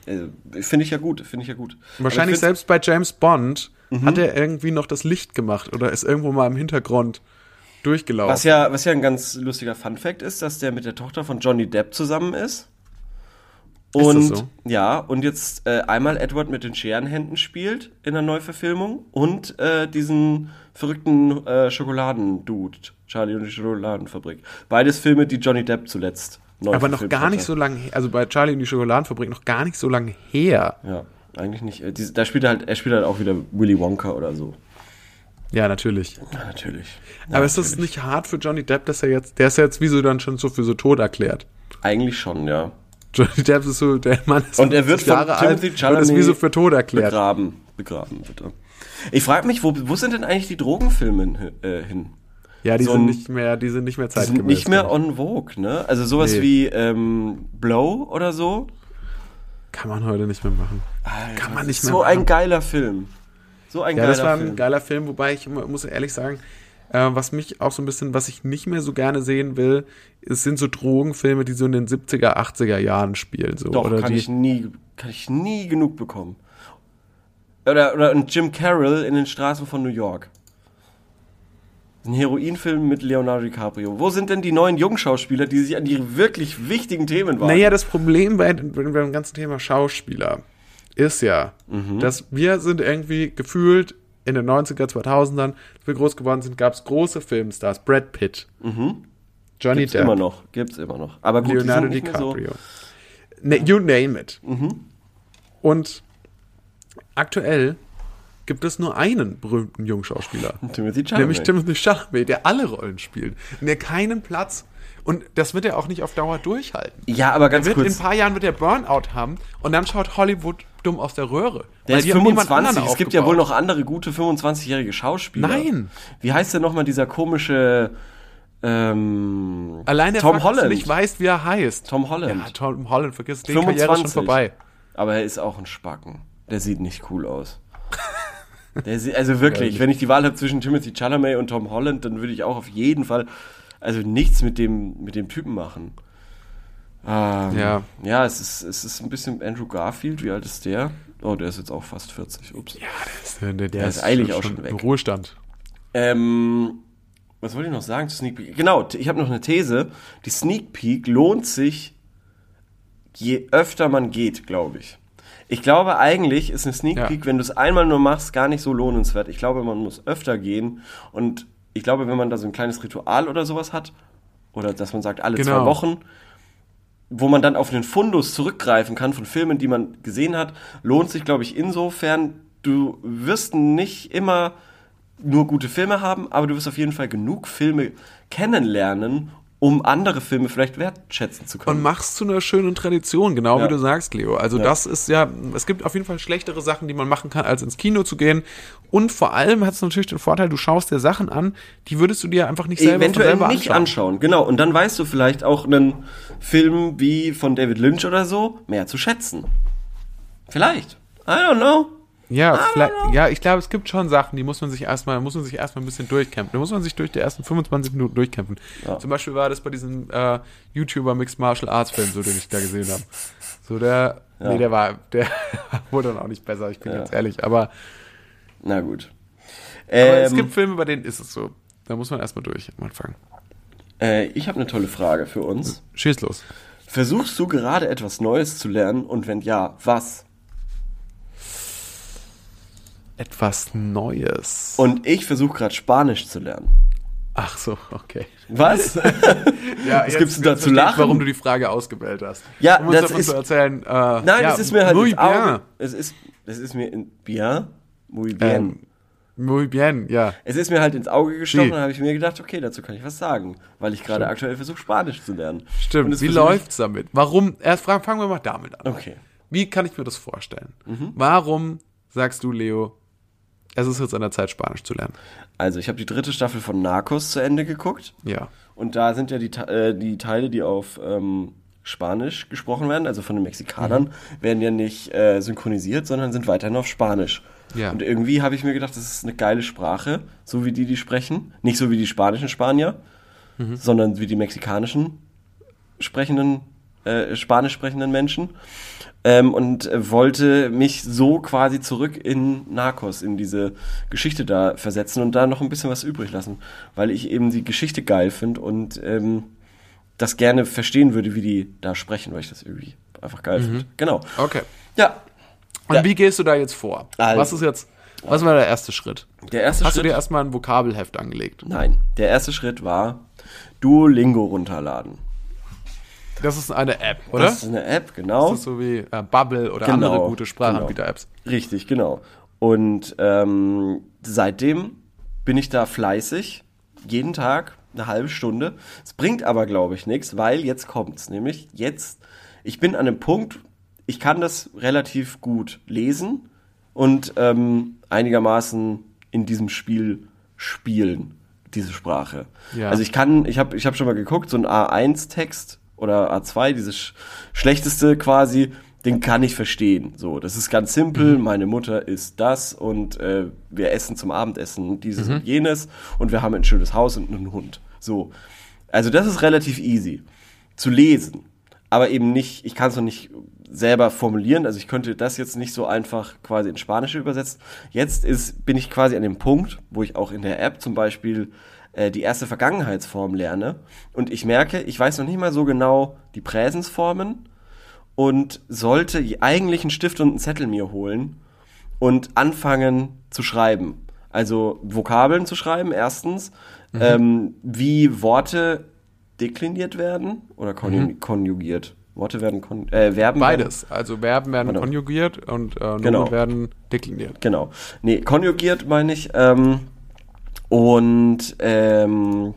äh, finde ich ja gut, finde ich ja gut. Wahrscheinlich Aber ich selbst bei James Bond Mhm. hat er irgendwie noch das Licht gemacht oder ist irgendwo mal im Hintergrund durchgelaufen. Was ja, was ja ein ganz lustiger Fun-Fact ist, dass der mit der Tochter von Johnny Depp zusammen ist. Und so? ja, und jetzt äh, einmal Edward mit den Scherenhänden spielt in der Neuverfilmung und äh, diesen verrückten äh, Schokoladen-Dude, Charlie und die Schokoladenfabrik. Beides Filme, die Johnny Depp zuletzt neu aber noch gar nicht hatte. so lange, also bei Charlie und die Schokoladenfabrik noch gar nicht so lange her. Ja, eigentlich nicht. Äh, diese- Da spielt er halt, er spielt halt auch wieder Willy Wonka oder so. Ja, natürlich. Ja, natürlich. aber ist das nicht hart für Johnny Depp, dass er jetzt, der ist ja jetzt wie so dann schon so für so tot erklärt. Eigentlich schon, ja. Johnny Depp ist so, der Mann ist Und er wird 50 von Jahre alt und ist wie so für tot erklärt. Begraben. Begraben, bitte. Ich frage mich, wo, wo sind denn eigentlich die Drogenfilme hin? Äh, hin? Ja, die so sind ein- nicht mehr, die sind nicht mehr Die zeitgemäß. sind nicht mehr on vogue, ne? Also sowas Nee. wie ähm, Blow oder so. Kann man heute nicht mehr machen. Kann man nicht mehr So machen. ein geiler Film. So ein Ja, geiler das war ein Film. geiler Film, wobei ich mu- muss ehrlich sagen, äh, was mich auch so ein bisschen, was ich nicht mehr so gerne sehen will, es sind so Drogenfilme, die so in den 70er, 80er Jahren spielen. So. Doch, oder kann die, ich nie, kann ich nie genug bekommen. Oder, oder ein Jim Carroll in den Straßen von New York. Ein Heroinfilm mit Leonardo DiCaprio. Wo sind denn die neuen Jungschauspieler, die sich an die wirklich wichtigen Themen wagen? Naja, das Problem bei, bei dem ganzen Thema Schauspieler ist ja, Mhm. dass wir sind irgendwie gefühlt in den 90er, 2000ern, als wir groß geworden sind, gab es große Filmstars. Brad Pitt, Johnny Mhm. Gibt's Depp, immer noch, gibt's immer noch. Aber gut, Leonardo DiCaprio. Ne, you name it. Und aktuell gibt es nur einen berühmten Jungschauspieler. so. Timothy Chalamet. Nämlich Timothy Chalamet, der alle Rollen spielt. Und der keinen Platz. Und das wird er auch nicht auf Dauer durchhalten. Ja, aber ganz Wird, in kurz. ein paar Jahren wird er Burnout haben und dann schaut Hollywood dumm aus der Röhre. Der Weil ist die haben niemand 25. anderen Es gibt ja wohl noch andere gute 25-jährige Schauspieler. Nein. Wie heißt denn nochmal dieser komische ähm, Allein der Tom Fakt, dass Holland? du nicht weißt, wie er heißt. Tom Holland. Ja, Tom Holland, vergiss die Karriere ist schon 25. vorbei. Aber er ist auch ein Spacken. Der sieht nicht cool aus. Der sieht, also wirklich, wenn ich die Wahl habe zwischen Timothy Chalamet und Tom Holland, dann würde ich auch auf jeden Fall also nichts mit dem mit dem Typen machen. Ähm, Ja. Ja, es ist, es ist ein bisschen Andrew Garfield. Wie alt ist der? Oh, der ist jetzt auch fast 40. Ups. Ja, der ist, der, der ist eilig auch schon weg. Im Ruhestand. Ähm, was wollte ich noch sagen zu Sneak Peek? Genau, ich habe noch eine These. Die Sneak Peek lohnt sich, je öfter man geht, glaube ich. Ich glaube, eigentlich ist eine Sneak Ja. Peek, wenn du es einmal nur machst, gar nicht so lohnenswert. Ich glaube, man muss öfter gehen. Und ich glaube, wenn man da so ein kleines Ritual oder sowas hat, oder dass man sagt, alle zwei Genau. Wochen, wo man dann auf einen Fundus zurückgreifen kann von Filmen, die man gesehen hat, lohnt sich, glaube ich, insofern, du wirst nicht immer nur gute Filme haben, aber du wirst auf jeden Fall genug Filme kennenlernen, um andere Filme vielleicht wertschätzen zu können. und machst zu einer schönen Tradition, genau Ja. wie du sagst, Leo. Also Ja. das ist ja, es gibt auf jeden Fall schlechtere Sachen, die man machen kann, als ins Kino zu gehen. Und vor allem hat es natürlich den Vorteil, du schaust dir Sachen an, die würdest du dir einfach nicht selber Eventuell selber nicht anschauen. anschauen, genau. Und dann weißt du vielleicht auch einen Film wie von David Lynch oder so mehr zu schätzen. Vielleicht. I don't know. Ja, vielleicht, ja, ich glaube, es gibt schon Sachen, die muss man sich erstmal, muss man sich erstmal ein bisschen durchkämpfen. Da muss man sich durch die ersten 25 Minuten durchkämpfen. Zum Beispiel war das bei diesem äh, YouTuber Mixed Martial Arts Film, so den ich da gesehen habe. So der, nee, der war, der wurde dann auch nicht besser, ich bin Ja. ganz ehrlich. Aber, Na gut. aber es Ähm, gibt Filme, bei denen ist es so. Da muss man erstmal durch am Anfang. äh, ich habe eine tolle Frage für uns. Schieß los. Versuchst du gerade etwas Neues zu lernen und wenn ja, was? Etwas Neues. Und ich versuche gerade Spanisch zu lernen. Ach so, okay. Was? Ja, Was gibt's da zu verstehe ich, lachen? Warum du die Frage ausgewählt hast. Ja, um das ist- zu erzählen. Äh, Nein, ja, es ist mir halt muy ins Auge. bien. Es ist, es ist mir in bien, muy bien. Ähm, muy bien, ja. Es ist mir halt ins Auge gestochen Sí. und habe ich mir gedacht, okay, dazu kann ich was sagen, weil ich gerade aktuell versuche Spanisch zu lernen. Stimmt. es Wie ich- läuft's damit? Warum? Erst fragen, fangen wir mal damit an. Okay. Wie kann ich mir das vorstellen? Mhm. Warum sagst du, Leo, es ist jetzt an der Zeit, Spanisch zu lernen? Also, ich habe die dritte Staffel von Narcos zu Ende geguckt. Ja. Und da sind ja die, äh, die Teile, die auf ähm, Spanisch gesprochen werden, also von den Mexikanern, Mhm. werden ja nicht äh, synchronisiert, sondern sind weiterhin auf Spanisch. Ja. Und irgendwie habe ich mir gedacht, das ist eine geile Sprache, so wie die die sprechen. Nicht so wie die spanischen Spanier, Mhm. sondern wie die mexikanischen sprechenden, äh, spanisch sprechenden Menschen. Ähm, und wollte mich so quasi zurück in Narcos, in diese Geschichte da versetzen und da noch ein bisschen was übrig lassen, weil ich eben die Geschichte geil finde und ähm, das gerne verstehen würde, wie die da sprechen, weil ich das irgendwie einfach geil finde. Genau. Okay. Ja, Und Ja. wie gehst du da jetzt vor? Also. Was ist jetzt, was war der erste Schritt? der erste Hast du Schritt. dir erstmal ein Vokabelheft angelegt? Nein, der erste Schritt war Duolingo runterladen. Das ist eine App, oder? Das ist eine App, genau. Das ist so wie äh, Bubble oder Genau, andere gute Sprachanbieter-Apps. Richtig, genau. Und ähm, seitdem bin ich da fleißig, jeden Tag eine halbe Stunde. Es bringt aber, glaube ich, nichts, weil jetzt kommt's. Nämlich jetzt, ich bin an einem Punkt, ich kann das relativ gut lesen und ähm, einigermaßen in diesem Spiel spielen, diese Sprache. Ja. Also ich kann, ich habe ich hab schon mal geguckt, so ein A1-Text oder A2, dieses sch schlechteste quasi, den kann ich verstehen. So, das ist ganz simpel. Meine Mutter isst das und äh, wir essen zum Abendessen dieses und jenes und wir haben ein schönes Haus und einen Hund. So, also das ist relativ easy zu lesen, aber eben nicht. Ich kann es noch nicht selber formulieren. Also ich könnte das jetzt nicht so einfach quasi ins Spanische übersetzen. Jetzt ist bin ich quasi an dem Punkt, wo ich auch in der App zum Beispiel äh, die erste Vergangenheitsform lerne und ich merke, ich weiß noch nicht mal so genau die Präsensformen und sollte eigentlich einen Stift und einen Zettel mir holen und anfangen zu schreiben. Also Vokabeln zu schreiben, erstens, ähm, wie Worte dekliniert werden oder konju konjugiert. Worte werden, kon äh, Verben werden- Beides. Also Verben werden konjugiert und äh, Nomen Genau. werden dekliniert. Genau. Nee, konjugiert meine ich. Ähm, und ähm,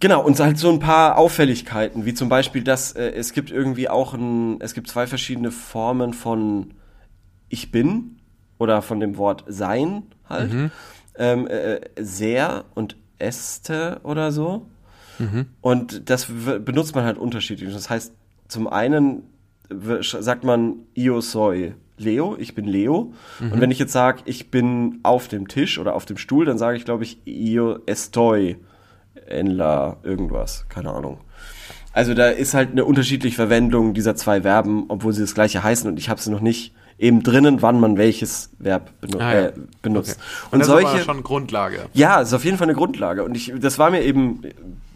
genau, und halt so ein paar Auffälligkeiten, wie zum Beispiel, dass äh, es gibt irgendwie auch ein, es gibt zwei verschiedene Formen von ich bin oder von dem Wort sein halt. Ähm, äh, sehr und este oder so. Und das benutzt man halt unterschiedlich. Das heißt, zum einen sagt man io soy Leo, ich bin Leo. Und wenn ich jetzt sage, ich bin auf dem Tisch oder auf dem Stuhl, dann sage ich, glaube ich, io estoy en la irgendwas, keine Ahnung. Also da ist halt eine unterschiedliche Verwendung dieser zwei Verben, obwohl sie das gleiche heißen und ich habe sie noch nicht eben drinnen, wann man welches Verb benu Ah, ja. äh, benutzt. Okay. Und, das solche ist aber schon Grundlage. ja, es ist auf jeden Fall eine Grundlage. Und ich, das war mir eben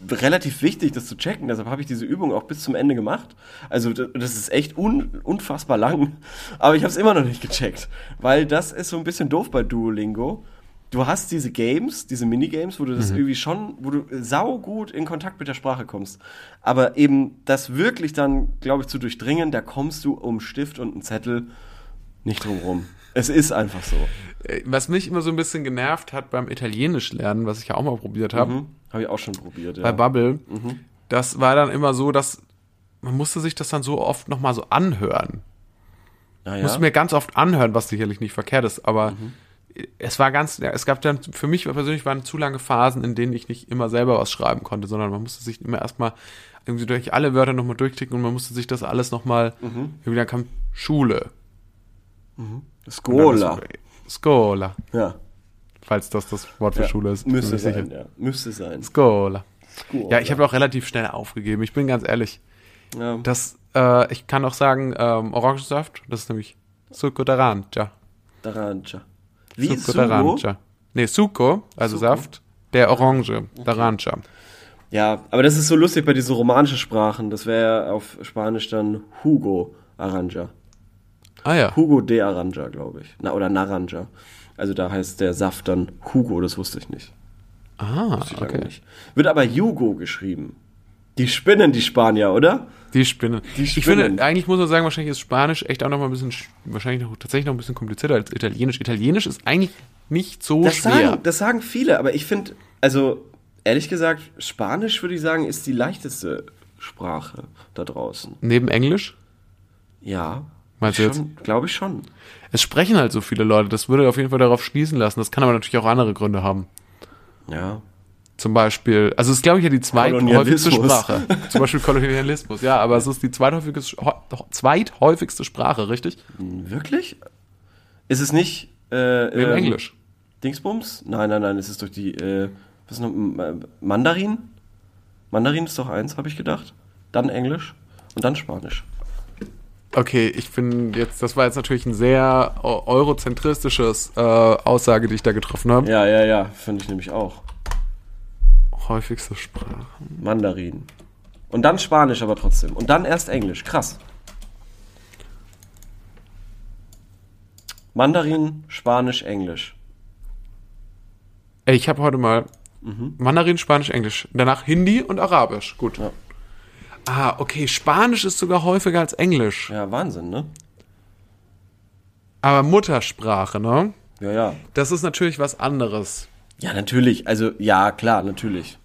relativ wichtig, das zu checken. Deshalb habe ich diese Übung auch bis zum Ende gemacht. Also das ist echt un, unfassbar lang. Aber ich habe es immer noch nicht gecheckt. Weil das ist so ein bisschen doof bei Duolingo. Du hast diese Games, diese Minigames, wo du das irgendwie schon, wo du sau gut in Kontakt mit der Sprache kommst. Aber eben das wirklich dann, glaube ich, zu durchdringen, da kommst du um Stift und einen Zettel nicht drum rum. Es ist einfach so. Äh, Was mich immer so ein bisschen genervt hat beim Italienisch lernen, was ich ja auch mal probiert habe, Mhm. Habe ich auch schon probiert, ja. bei Bubble, das war dann immer so, dass man musste sich das dann so oft nochmal so anhören. Ah, ja? Musste mir ganz oft anhören, was sicherlich nicht verkehrt ist, aber es war ganz, ja, es gab dann, für mich persönlich waren zu lange Phasen, in denen ich nicht immer selber was schreiben konnte, sondern man musste sich immer erstmal irgendwie durch alle Wörter nochmal durchklicken und man musste sich das alles nochmal, irgendwie dann kam Schule. Scola. Skola, Ja. Falls das das Wort für ja. Schule ist. Müsste sein, ja. Müsste sein. Skola. Ja, ich habe auch relativ schnell aufgegeben. Ich bin ganz ehrlich. Ja. Das, äh, ich kann auch sagen, ähm, Orangensaft, das ist nämlich Succo d'Arancia. D'Arancia. Wie Sugo? d'Arancia. Nee, Succo, also Succo? Saft, der Orange, d'Arancia. Ja, aber das ist so lustig bei diesen romanischen Sprachen. Das wäre auf Spanisch dann Hugo Aranja. Ah ja. Hugo de Aranja, glaube ich. Na, oder Naranja. Also da heißt der Saft dann Hugo, das wusste ich nicht. Ah, ich okay. nicht. Wird aber Hugo geschrieben. Die spinnen, die Spanier, oder? Die Spinne. Die Ich Spinnen. finde, eigentlich muss man sagen, wahrscheinlich ist Spanisch echt auch noch mal ein bisschen, sch- wahrscheinlich noch, tatsächlich noch ein bisschen komplizierter als Italienisch. Italienisch ist eigentlich nicht so Das schwer. sagen, das sagen viele, aber ich finde, also ehrlich gesagt, Spanisch würde ich sagen, ist die leichteste Sprache da draußen. Neben Englisch? Ja. Meinst du jetzt? Glaube ich schon. Es sprechen halt so viele Leute. Das würde auf jeden Fall darauf schließen lassen. Das kann aber natürlich auch andere Gründe haben. Ja. Zum Beispiel, also es ist, glaube ich, ja die zweithäufigste. Sprache. Zum Beispiel Kolonialismus, ja, aber es ist die zweithäufigste, zweithäufigste Sprache, richtig? Wirklich? Ist es nicht äh, Neben ähm, Englisch. Dingsbums? Nein, nein, nein, es ist durch die, äh, was ist noch, äh, Mandarin? Mandarin ist doch eins, habe ich gedacht. Dann Englisch und dann Spanisch. Okay, ich bin jetzt, das war jetzt natürlich ein sehr äh, eurozentristisches äh, Aussage, die ich da getroffen habe. Ja, ja, ja, finde ich nämlich auch. Häufigste Sprache. Mandarin. Und dann Spanisch aber trotzdem. Und dann erst Englisch. Krass. Mandarin, Spanisch, Englisch. Ey, ich habe heute mal Mandarin, Spanisch, Englisch. Danach Hindi und Arabisch. Gut. Ja. Ah, okay, Spanisch ist sogar häufiger als Englisch. Ja, Wahnsinn, ne? Aber Muttersprache, ne? Ja, ja. Das ist natürlich was anderes. Ja, natürlich. Also, ja, klar, natürlich.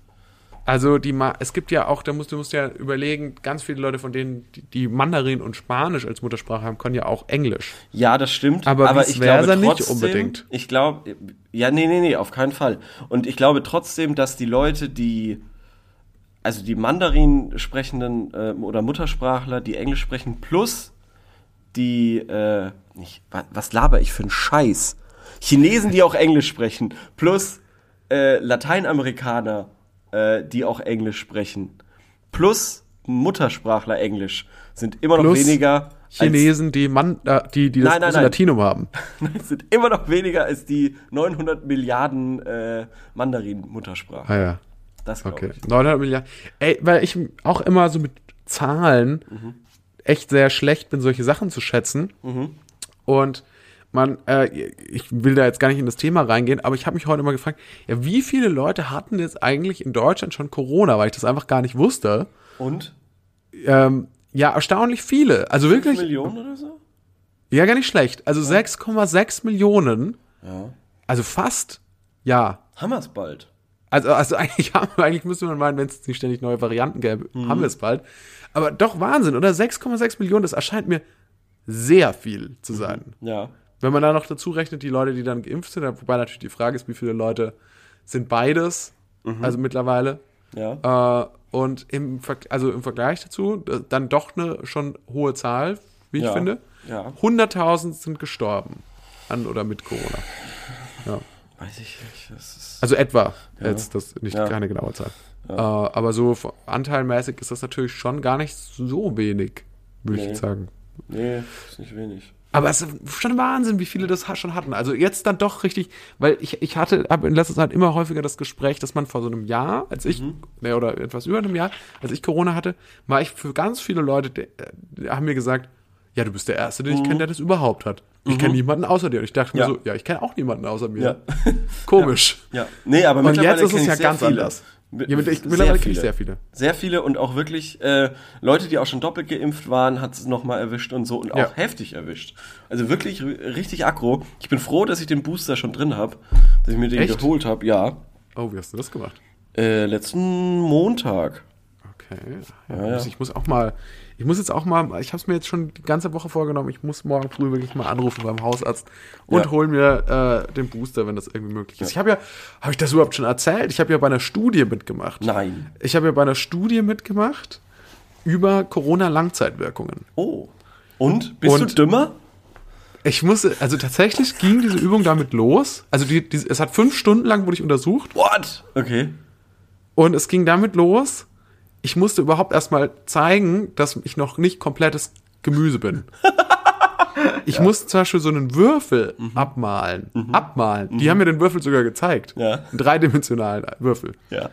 Also die Ma es gibt ja auch, da musst du musst ja überlegen, ganz viele Leute von denen, die, Mandarin und Spanisch als Muttersprache haben, können ja auch Englisch. Ja, das stimmt. Aber aber ich glaube versa nicht trotzdem, unbedingt. Ich glaube, ja, nee, nee, nee, auf keinen Fall. Und ich glaube trotzdem, dass die Leute, die, also die Mandarin sprechenden äh, oder Muttersprachler, die Englisch sprechen, plus die, äh, nicht, was, laber ich für einen Scheiß? Chinesen, die auch Englisch sprechen, plus äh, Lateinamerikaner, äh, die auch Englisch sprechen, plus Muttersprachler Englisch, sind immer noch Plus weniger als Chinesen, die Man äh, die, die das Nein, nein, nein. Latinum haben. Es sind immer noch weniger als die 900 Milliarden äh, Mandarin-Muttersprache. Ah ja. Das glaube Okay. ich. 900 Milliarden. Ey, weil ich auch immer so mit Zahlen echt sehr schlecht bin, solche Sachen zu schätzen. Und man, äh, ich will da jetzt gar nicht in das Thema reingehen, aber ich habe mich heute mal gefragt, ja, wie viele Leute hatten jetzt eigentlich in Deutschland schon Corona, weil ich das einfach gar nicht wusste. Und? Ähm, ja, erstaunlich viele. Also wirklich, Millionen oder so? ja, gar nicht schlecht. Also 6,6 Millionen, Ja. also fast, ja. Haben wir es bald. Also, also eigentlich, haben, eigentlich müsste man meinen, wenn es nicht ständig neue Varianten gäbe, haben wir es bald. Aber doch Wahnsinn, oder? 6,6 Millionen, das erscheint mir sehr viel zu sein. Ja. Wenn man da noch dazu rechnet, die Leute, die dann geimpft sind, wobei natürlich die Frage ist, wie viele Leute sind beides, also mittlerweile. Ja. Äh, und im, Ver also im Vergleich dazu, dann doch eine schon hohe Zahl, wie ich Ja, finde. ja. 100.000 sind gestorben an oder mit Corona. Weiß ich nicht. Das ist Also etwa, jetzt das nicht Ja. keine genaue Zahl. Äh, aber so anteilmäßig ist das natürlich schon gar nicht so wenig, würde ich Nee. jetzt sagen. nee, ist nicht wenig. Aber es ist schon Wahnsinn, wie viele das schon hatten. Also jetzt dann doch richtig, weil ich, ich hatte, habe in letzter Zeit immer häufiger das Gespräch, dass man vor so einem Jahr, als ich, ne, oder etwas über einem Jahr, als ich Corona hatte, war ich für ganz viele Leute, die, die haben mir gesagt, ja, du bist der Erste, den ich kenne, der das überhaupt hat. Ich kenne niemanden außer dir. Und ich dachte mir Ja. so, ja, ich kenne auch niemanden außer mir. Ja. Komisch. Ja. Nee, aber Und jetzt ist es ja ganz viele. anders. Ja, mit- ich- mittlerweile krieg ich sehr viele. Sehr viele und auch wirklich äh, Leute, die auch schon doppelt geimpft waren, hat es nochmal erwischt und so und auch Ja. heftig erwischt. Also wirklich richtig aggro. Ich bin froh, dass ich den Booster schon drin habe, dass ich mir den Echt? geholt habe. Ja, Oh, wie hast du das gemacht? äh, letzten Montag. Okay. Ja, Ja, ja. Ich muss auch mal, ich muss jetzt auch mal, ich habe es mir jetzt schon die ganze Woche vorgenommen, ich muss morgen früh wirklich mal anrufen beim Hausarzt und Ja. hol mir äh, den Booster, wenn das irgendwie möglich ist. Ich habe ja, habe ich das überhaupt schon erzählt? Ich habe ja bei einer Studie mitgemacht. Nein. Ich habe ja bei einer Studie mitgemacht über Corona-Langzeitwirkungen. Oh. Und? Bist Und- du dümmer? Ich musste, also tatsächlich ging diese Übung damit los. Also die, die, es hat fünf Stunden lang wurde ich untersucht What? Okay. und es ging damit los. Ich musste überhaupt erstmal zeigen, dass ich noch nicht komplettes Gemüse bin. Ich musste zum Beispiel so einen Würfel abmalen. Abmalen. Die haben mir den Würfel sogar gezeigt. Ja. Einen dreidimensionalen Würfel. Ja.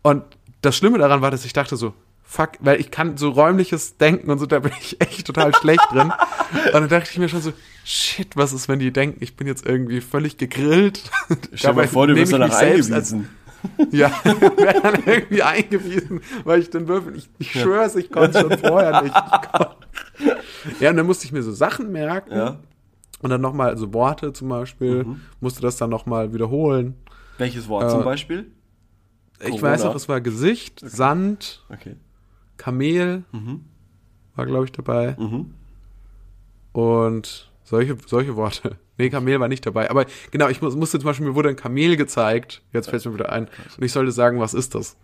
Und das Schlimme daran war, dass ich dachte so, fuck, weil ich kann so räumliches Denken und so, da bin ich echt total schlecht drin. Und dann dachte ich mir schon so, shit, was ist, wenn die denken, ich bin jetzt irgendwie völlig gegrillt. Stell dir mal vor, du wirst danach eingewiesen. Ja, wäre dann irgendwie eingewiesen, weil ich den Würfel, ich, ich schwör's, ich konnte schon vorher nicht. Ja, und dann musste ich mir so Sachen merken. Ja. Und dann nochmal, so Worte zum Beispiel, musste das dann nochmal wiederholen. Welches Wort Äh, zum Beispiel? Ich Corona. weiß noch, es war Gesicht, Sand, Okay. Kamel war, glaube ich, dabei. Und solche, solche Worte. Nee, Kamel war nicht dabei. Aber genau, ich muss, musste zum Beispiel, mir wurde ein Kamel gezeigt. Jetzt fällt es mir wieder ein. Und ich sollte sagen, was ist das?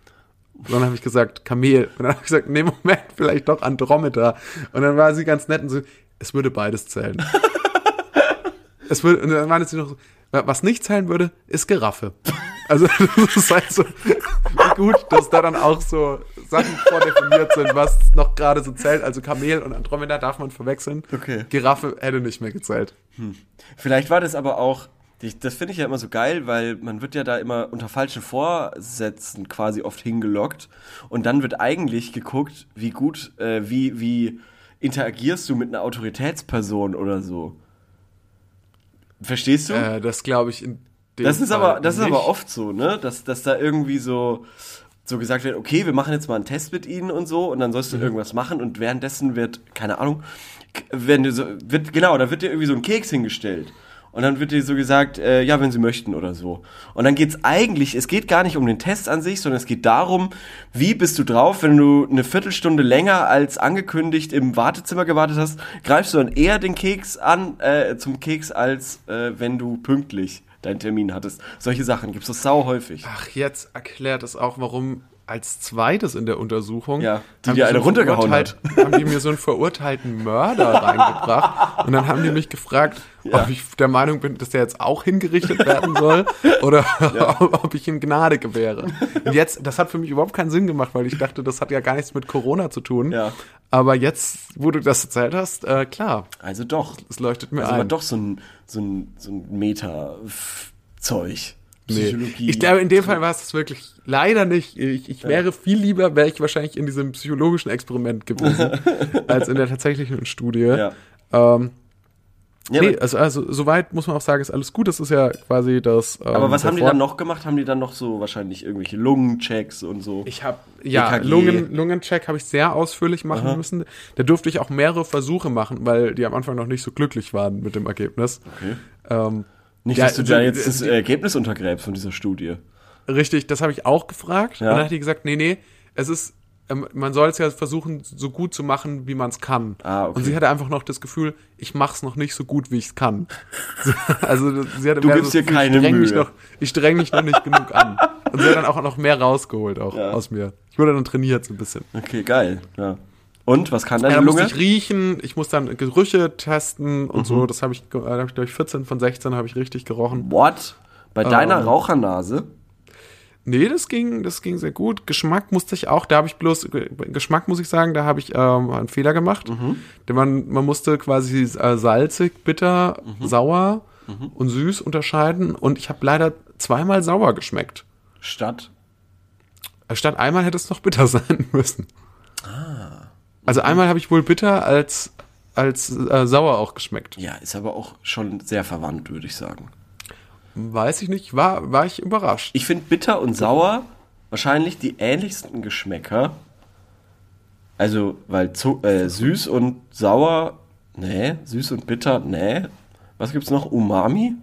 Und dann habe ich gesagt, Kamel. Und dann habe ich gesagt, nee, Moment, vielleicht doch Andromeda. Und dann war sie ganz nett und so, es würde beides zählen. es würde, und dann meinte sie noch so, was nicht zählen würde, ist Giraffe. Also das ist halt so gut, dass da dann auch so Sachen vordefiniert sind, was noch gerade so zählt. Also Kamel und Andromeda darf man verwechseln. Okay. Giraffe hätte nicht mehr gezählt. Vielleicht war das aber auch, das finde ich ja immer so geil, weil man wird ja da immer unter falschen Vorsätzen quasi oft hingelockt und dann wird eigentlich geguckt, wie gut, äh, wie, wie interagierst du mit einer Autoritätsperson oder so. Verstehst du? Äh, das glaube ich in dem Das ist Fall aber, das ist nicht. aber oft so, ne? Dass, dass da irgendwie so, so gesagt wird, okay, wir machen jetzt mal einen Test mit ihnen und so und dann sollst du Mhm. irgendwas machen und währenddessen wird, keine Ahnung, wenn du so, wird, genau, da wird dir irgendwie so ein Keks hingestellt. Und dann wird dir so gesagt, äh, ja, wenn sie möchten oder so. Und dann geht's eigentlich, es geht gar nicht um den Test an sich, sondern es geht darum, wie bist du drauf, wenn du eine Viertelstunde länger als angekündigt im Wartezimmer gewartet hast, greifst du dann eher den Keks an, äh, zum Keks, als äh, wenn du pünktlich deinen Termin hattest. Solche Sachen gibt's so sau häufig. Ach, jetzt erklärt es auch, warum als zweites in der Untersuchung Ja, die haben so eine einen runtergehauen verurteilt- haben die mir so einen verurteilten Mörder reingebracht und dann haben die mich gefragt, Ja. ob ich der Meinung bin, dass der jetzt auch hingerichtet werden soll oder ob ich ihm Gnade gewähre. Und jetzt, das hat für mich überhaupt keinen Sinn gemacht, weil ich dachte, das hat ja gar nichts mit Corona zu tun. Ja. Aber jetzt, wo du das erzählt hast, äh, klar, Also doch. es leuchtet mir Also ein. doch so ein, so ein, so ein Meta-Zeug. Nee. Psychologie. Ich glaube, in dem Fall war es das wirklich leider nicht. Ich, ich wäre viel lieber, wäre ich wahrscheinlich in diesem psychologischen Experiment gewesen, als in der tatsächlichen Studie. Ja. Ähm, Ja, nee, also, also soweit muss man auch sagen, ist alles gut. Das ist ja quasi das. Ähm, aber was haben die dann noch gemacht? Haben die dann noch so wahrscheinlich irgendwelche Lungenchecks und so? Ich habe ja EKG. Lungen, Lungencheck habe ich sehr ausführlich machen müssen. Da durfte ich auch mehrere Versuche machen, weil die am Anfang noch nicht so glücklich waren mit dem Ergebnis. okay. Ähm, Nicht, ja, dass du da jetzt äh, das Ergebnis untergräbst von dieser Studie. Richtig, das habe ich auch gefragt. Ja. Und dann hat die gesagt, nee, nee, es ist, ähm, man soll es ja versuchen, so gut zu machen, wie man es kann. Ah, okay. Und sie hatte einfach noch das Gefühl, ich mache es noch nicht so gut, wie ich es kann. also sie hatte Du gibst so dir keine ich streng Mich Mühe. noch, ich streng mich noch nicht genug an. Und sie hat dann auch noch mehr rausgeholt auch Ja. aus mir. Ich wurde dann trainiert so ein bisschen. Okay, geil. Ja. Und, was kann Ja, deine musste Lunge? ich riechen, ich muss dann Gerüche testen Mhm. und so. Das habe ich, glaube ich 14 von 16 habe ich richtig gerochen. What? Bei deiner Ähm. Rauchernase? Nee, das ging, das ging sehr gut. Geschmack musste ich auch, da habe ich bloß, Ge- Geschmack muss ich sagen, da habe ich ähm, einen Fehler gemacht. Denn man, man musste quasi äh, salzig, bitter, sauer und süß unterscheiden. Und ich habe leider zweimal sauer geschmeckt. Stadt? Statt einmal hätte es noch bitter sein müssen. Also einmal habe ich wohl bitter als, als äh, sauer auch geschmeckt. Ja, ist aber auch schon sehr verwandt, würde ich sagen. Weiß ich nicht, war, war ich überrascht. Ich finde bitter und sauer wahrscheinlich die ähnlichsten Geschmäcker. Also, weil zu, äh, süß und sauer, nee, süß und bitter, nee. Was gibt's noch? Umami?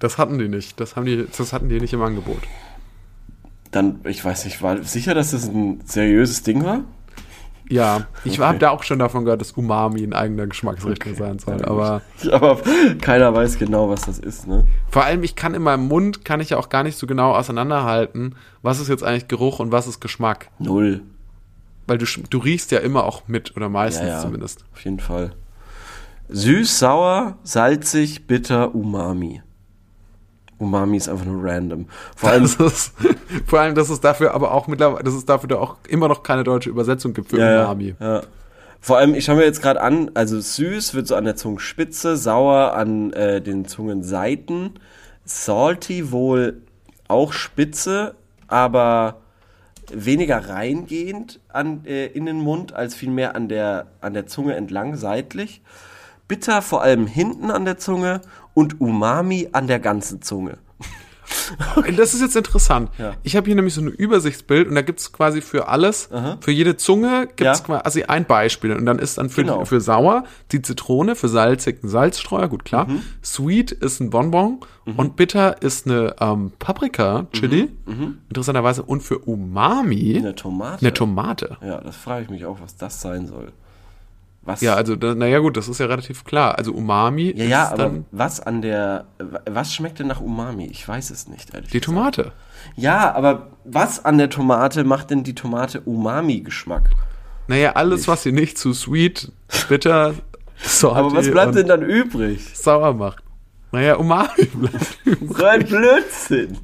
Das hatten die nicht. Das, haben die, das hatten die nicht im Angebot. Dann, ich weiß nicht, war sicher, dass das ein seriöses Ding war? Ja, ich Okay. habe da auch schon davon gehört, dass Umami ein eigener Geschmacksrichtung sein soll. Ja, aber Aber keiner weiß genau, was das ist, ne? vor allem, ich kann in meinem Mund, kann ich ja auch gar nicht so genau auseinanderhalten, was ist jetzt eigentlich Geruch und was ist Geschmack. Null. Weil du, du riechst ja immer auch mit, oder meistens Ja, ja. zumindest. Auf jeden Fall. Süß, sauer, salzig, bitter, Umami. Umami ist einfach nur random. Vor allem, Das ist, vor allem, dass es dafür aber auch mittlerweile, dass es dafür da auch immer noch keine deutsche Übersetzung gibt für ja, Umami. ja. Vor allem, ich schaue mir jetzt gerade an, also süß wird so an der Zungenspitze, sauer an äh, den Zungenseiten, salty wohl auch spitze, aber weniger reingehend an, äh, in den Mund, als vielmehr an der, an der Zunge entlang, seitlich. Bitter vor allem hinten an der Zunge und Umami an der ganzen Zunge. Das ist jetzt interessant. Ja. Ich habe hier nämlich so ein Übersichtsbild und da gibt es quasi für alles, für jede Zunge gibt es Ja. quasi ein Beispiel. Und dann ist dann für, Genau. für sauer die Zitrone, für salzig ein Salzstreuer, gut klar. Mhm. Sweet ist ein Bonbon und bitter ist eine ähm, Paprika, Chili, interessanterweise. Und für Umami Eine Tomate. eine Tomate. Ja, das frage ich mich auch, was das sein soll. Was? Ja, also, naja gut, das ist ja relativ klar. Also Umami ja, ja, aber dann was an der, was schmeckt denn nach Umami? Ich weiß es nicht, ehrlich die gesagt. Tomate. Ja, aber was an der Tomate macht denn die Tomate Umami-Geschmack? Naja, alles, was sie nicht zu sweet, bitter, salty Aber was bleibt denn dann übrig? sauer macht. Naja, Umami bleibt übrig. So ein Blödsinn.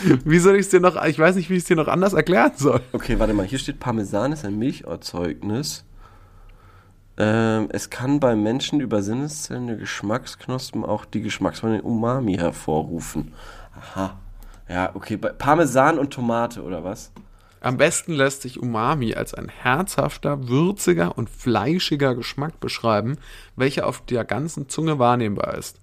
Wie soll ich es dir noch, ich weiß nicht, wie ich es dir noch anders erklären soll. Okay, warte mal, hier steht Parmesan ist ein Milcherzeugnis. Ähm, es kann bei Menschen über Sinneszellen der Geschmacksknospen auch die Geschmackswandel Umami hervorrufen. Aha. Ja, okay, bei Parmesan und Tomate oder was? Am besten lässt sich Umami als ein herzhafter, würziger und fleischiger Geschmack beschreiben, welcher auf der ganzen Zunge wahrnehmbar ist.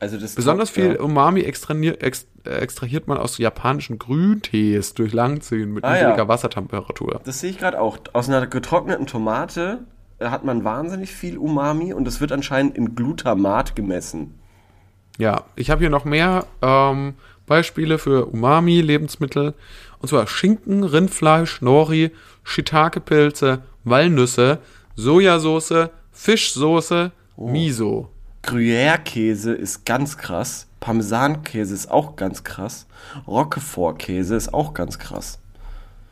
Also das Besonders viel Ja. Umami ex, äh, extrahiert man aus japanischen Grüntees durch Langziehen mit Ah, niedriger ja. Wassertemperatur. Das sehe ich gerade auch. Aus einer getrockneten Tomate hat man wahnsinnig viel Umami und das wird anscheinend in Glutamat gemessen. Ja, ich habe hier noch mehr ähm, Beispiele für Umami-Lebensmittel. Und zwar Schinken, Rindfleisch, Nori, Shiitake-Pilze, Walnüsse, Sojasauce, Fischsoße, Miso. Gruyère-Käse ist ganz krass. Parmesankäse ist auch ganz krass. Roquefort-Käse ist auch ganz krass.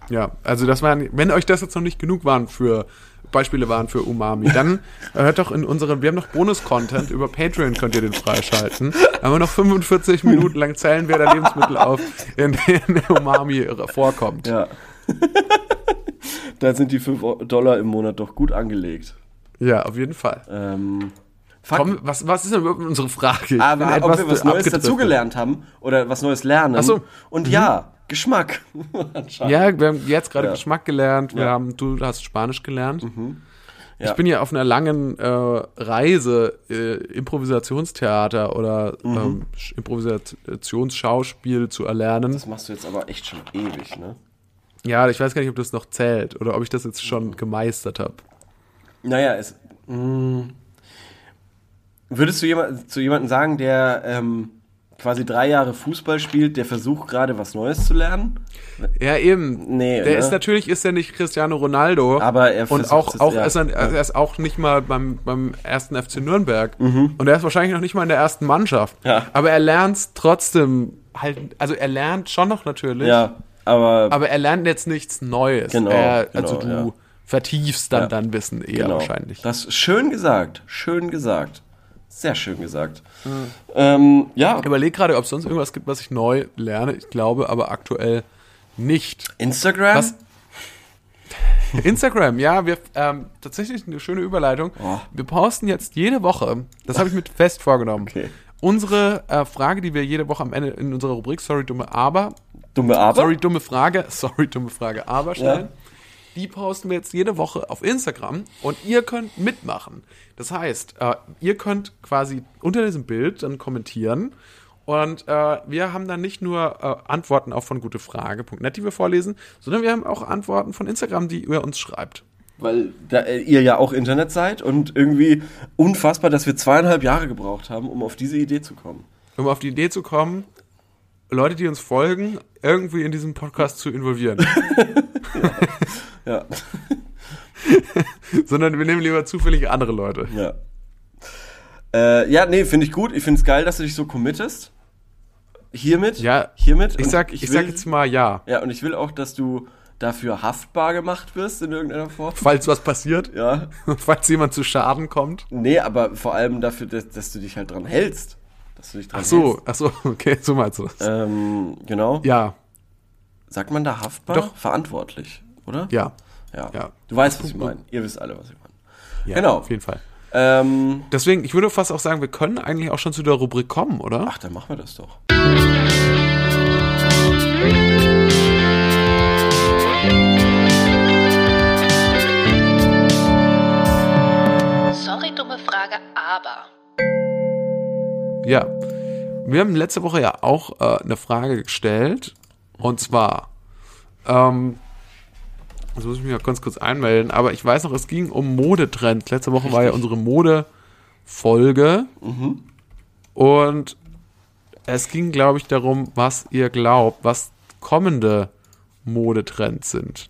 Ja, also das waren, wenn euch das jetzt noch nicht genug waren für Beispiele waren für Umami, dann hört doch in unseren, wir haben noch Bonus-Content, über Patreon könnt ihr den freischalten. Da haben wir noch 45 Minuten lang zählen wir da Lebensmittel auf, in denen der Umami vorkommt. Ja. da sind die 5 Dollar im Monat doch gut angelegt. Ja, auf jeden Fall. Ähm, Komm, was, was ist denn überhaupt unsere Frage? Ich bin aber ob etwas wir was Neues dazugelernt haben oder was Neues lernen. Ach so. Und ja, Geschmack. Ja, wir haben jetzt gerade Ja. Geschmack gelernt. Wir Ja. haben, du hast Spanisch gelernt. Ja. Ich bin ja auf einer langen äh, Reise, äh, Improvisationstheater oder ähm, Sch- Improvisationsschauspiel zu erlernen. Das machst du jetzt aber echt schon ewig, ne? Ja, ich weiß gar nicht, ob das noch zählt oder ob ich das jetzt schon gemeistert habe. Naja, es. Mh, würdest du jemand, zu jemandem sagen, der ähm, quasi drei Jahre Fußball spielt, der versucht gerade was Neues zu lernen? Ja, eben. Nee, der ne? ist natürlich ist er nicht Cristiano Ronaldo. Aber er und versucht auch, es, auch ja. ist er, er ist auch nicht mal beim, beim ersten FC Nürnberg. Mhm. Und er ist wahrscheinlich noch nicht mal in der ersten Mannschaft. Ja. Aber er lernt trotzdem halt, also er lernt schon noch natürlich. Ja, aber, Aber er lernt jetzt nichts Neues. Genau, er, genau, also du ja. vertiefst dann Ja. dein Wissen eher genau. wahrscheinlich. Das ist schön gesagt, schön gesagt. Sehr schön gesagt. Ähm, ja, Ich überlege gerade, ob es sonst irgendwas gibt, was ich neu lerne. Ich glaube aber aktuell nicht. Instagram? Was? Instagram, ja, wir ähm, tatsächlich eine schöne Überleitung. Oh. Wir posten jetzt jede Woche, das habe ich mit fest vorgenommen. Okay. Unsere äh, Frage, die wir jede Woche am Ende in unserer Rubrik Sorry dumme aber, Dumme Aber? sorry dumme Frage, sorry dumme Frage aber stellen. Die posten wir jetzt jede Woche auf Instagram und ihr könnt mitmachen. Das heißt, äh, ihr könnt quasi unter diesem Bild dann kommentieren Und äh, wir haben dann nicht nur äh, Antworten auf von gutefrage.net, die wir vorlesen, sondern wir haben auch Antworten von Instagram, die ihr uns schreibt. Weil da, äh, ihr ja auch Internet seid und irgendwie unfassbar, dass wir zweieinhalb Jahre gebraucht haben, um auf diese Idee zu kommen. Um auf die Idee zu kommen, Leute, die uns folgen, irgendwie in diesen Podcast zu involvieren. Ja. sondern wir nehmen lieber zufällige andere Leute. Ja. Äh, ja, nee, finde ich gut. Ich finde es geil, dass du dich so committest. Hiermit. Ja, Hiermit. Ich sag, ich, will, sag jetzt mal ja. Ja, und ich will auch, dass du dafür haftbar gemacht wirst in irgendeiner Form. Falls was passiert, Ja. falls jemand zu Schaden kommt. Nee, aber vor allem dafür, dass, dass du dich halt dran hältst. Dass du dich dran Ach so, hältst. ach so, okay, so meinst du das. Ähm, genau. Ja, Sagt man da haftbar? Doch. Verantwortlich, oder? ja. Ja. Ja. Du weißt, was ich meine. Ihr wisst alle, was ich meine. ja Genau. Auf jeden Fall. Ähm, Deswegen, ich würde fast auch sagen, wir können eigentlich auch schon zu der Rubrik kommen, oder? ach, dann machen wir das doch. Sorry, dumme Frage, aber. Ja. Wir haben letzte Woche ja auch äh, eine Frage gestellt. Und zwar, ähm, das muss ich mich mal ganz kurz einmelden, aber ich weiß noch, es ging um Modetrends. Letzte Woche war ja unsere Mode-Folge. Und es ging, glaube ich, darum, was ihr glaubt, was kommende Modetrends sind.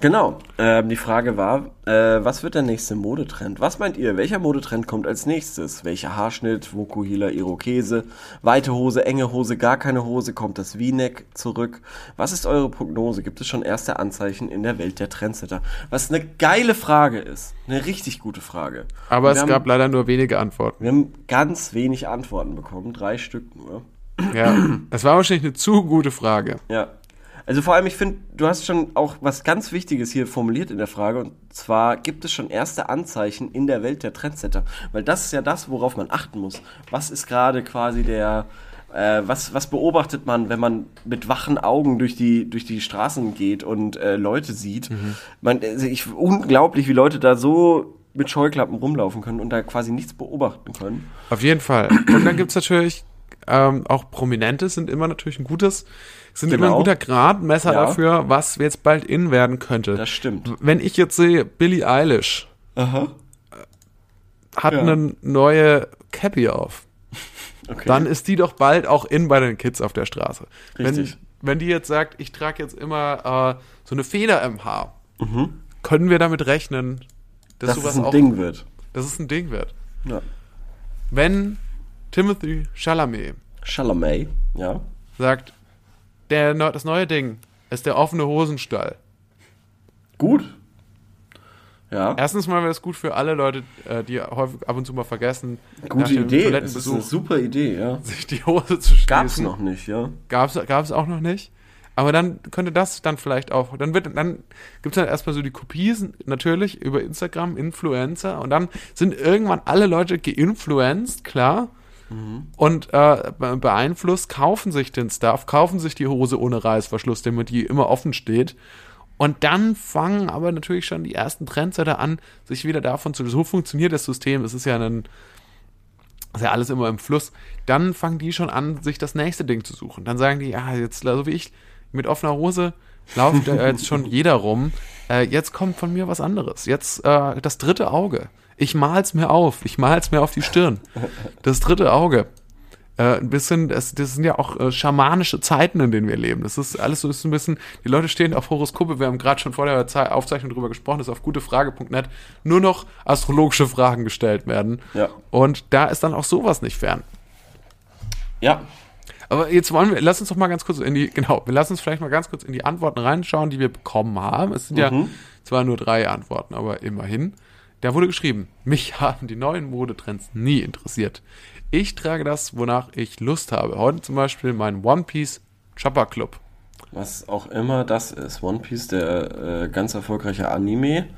Genau. Ähm, die Frage war, äh, was wird der nächste Modetrend? Was meint ihr? Welcher Modetrend kommt als nächstes? Welcher Haarschnitt, Vokuhila, Irokese, weite Hose, enge Hose, gar keine Hose, kommt das V-Neck zurück? Was ist eure Prognose? Gibt es schon erste Anzeichen in der Welt der Trendsetter? Was eine geile Frage ist. Eine richtig gute Frage. Aber es wir gab haben, leider nur wenige Antworten. wir haben ganz wenig Antworten bekommen. Drei Stück nur. Ja, es war wahrscheinlich eine zu gute Frage. Ja. Also vor allem, ich finde, du hast schon auch was ganz Wichtiges hier formuliert in der Frage. Und zwar gibt es schon erste Anzeichen in der Welt der Trendsetter. Weil das ist ja das, worauf man achten muss. Was ist gerade quasi der, äh, was, was beobachtet man, wenn man mit wachen Augen durch die, durch die Straßen geht und äh, Leute sieht? Man, also ich, unglaublich, wie Leute da so mit Scheuklappen rumlaufen können und da quasi nichts beobachten können. Auf jeden Fall. Und dann gibt's natürlich ähm, auch Prominente sind immer natürlich ein gutes, sind immer Genau. ein guter Gradmesser Ja. dafür, was jetzt bald in werden könnte. Das stimmt. Wenn ich jetzt sehe, Billie Eilish Aha. hat Ja. eine neue Cappy auf, Okay. dann ist die doch bald auch in bei den Kids auf der Straße. Richtig. Wenn, wenn die jetzt sagt, ich trage jetzt immer äh, so eine Feder im Haar, können wir damit rechnen, dass dass sowas es ein auch, Ding wird. dass es ein Ding wird. Ja. Wenn Timothy Chalamet Chalamet, ja. sagt, der, das neue Ding ist der offene Hosenstall. Gut. Ja, Erstens mal wäre es gut für alle Leute, äh, die häufig ab und zu mal vergessen, gute Idee. Das ist eine super Idee, ja. sich die Hose zu schließen. Gab's noch nicht, ja. Gab's, gab's auch noch nicht. Aber dann könnte das dann vielleicht auch, dann wird, dann gibt's dann erstmal so die Kopien, natürlich, über Instagram, Influencer, und dann sind irgendwann alle Leute geinfluenced, klar, und äh, be- beeinflusst, kaufen sich den Stuff, kaufen sich die Hose ohne Reißverschluss, damit die immer offen steht. Und dann fangen aber natürlich schon die ersten Trendsetter an, sich wieder davon zu, so funktioniert das System, es ist ja ein, ist ja alles immer im Fluss, dann fangen die schon an, sich das nächste Ding zu suchen. Dann sagen die, ja, jetzt, so wie ich, mit offener Hose lauft jetzt schon jeder rum. Äh, jetzt kommt von mir was anderes. Jetzt äh, das dritte Auge. Ich mal's mir auf. Ich mal's mir auf die Stirn. Das dritte Auge. Äh, ein bisschen, das, das sind ja auch äh, schamanische Zeiten, in denen wir leben. Das ist alles so ist ein bisschen, die Leute stehen auf Horoskope. Wir haben gerade schon vor der Ze- Aufzeichnung drüber gesprochen, dass auf gutefrage.net nur noch astrologische Fragen gestellt werden. Ja. Und da ist dann auch sowas nicht fern. Ja. Aber jetzt wollen wir, lass uns doch mal ganz kurz in die, genau, wir lassen uns vielleicht mal ganz kurz in die Antworten reinschauen, die wir bekommen haben. Es sind ja zwar nur drei Antworten, aber immerhin. Da wurde geschrieben, mich haben die neuen Modetrends nie interessiert. Ich trage das, wonach ich Lust habe. Heute zum Beispiel mein One Piece Chopper Club. Was auch immer das ist. One Piece, der äh, ganz erfolgreiche Anime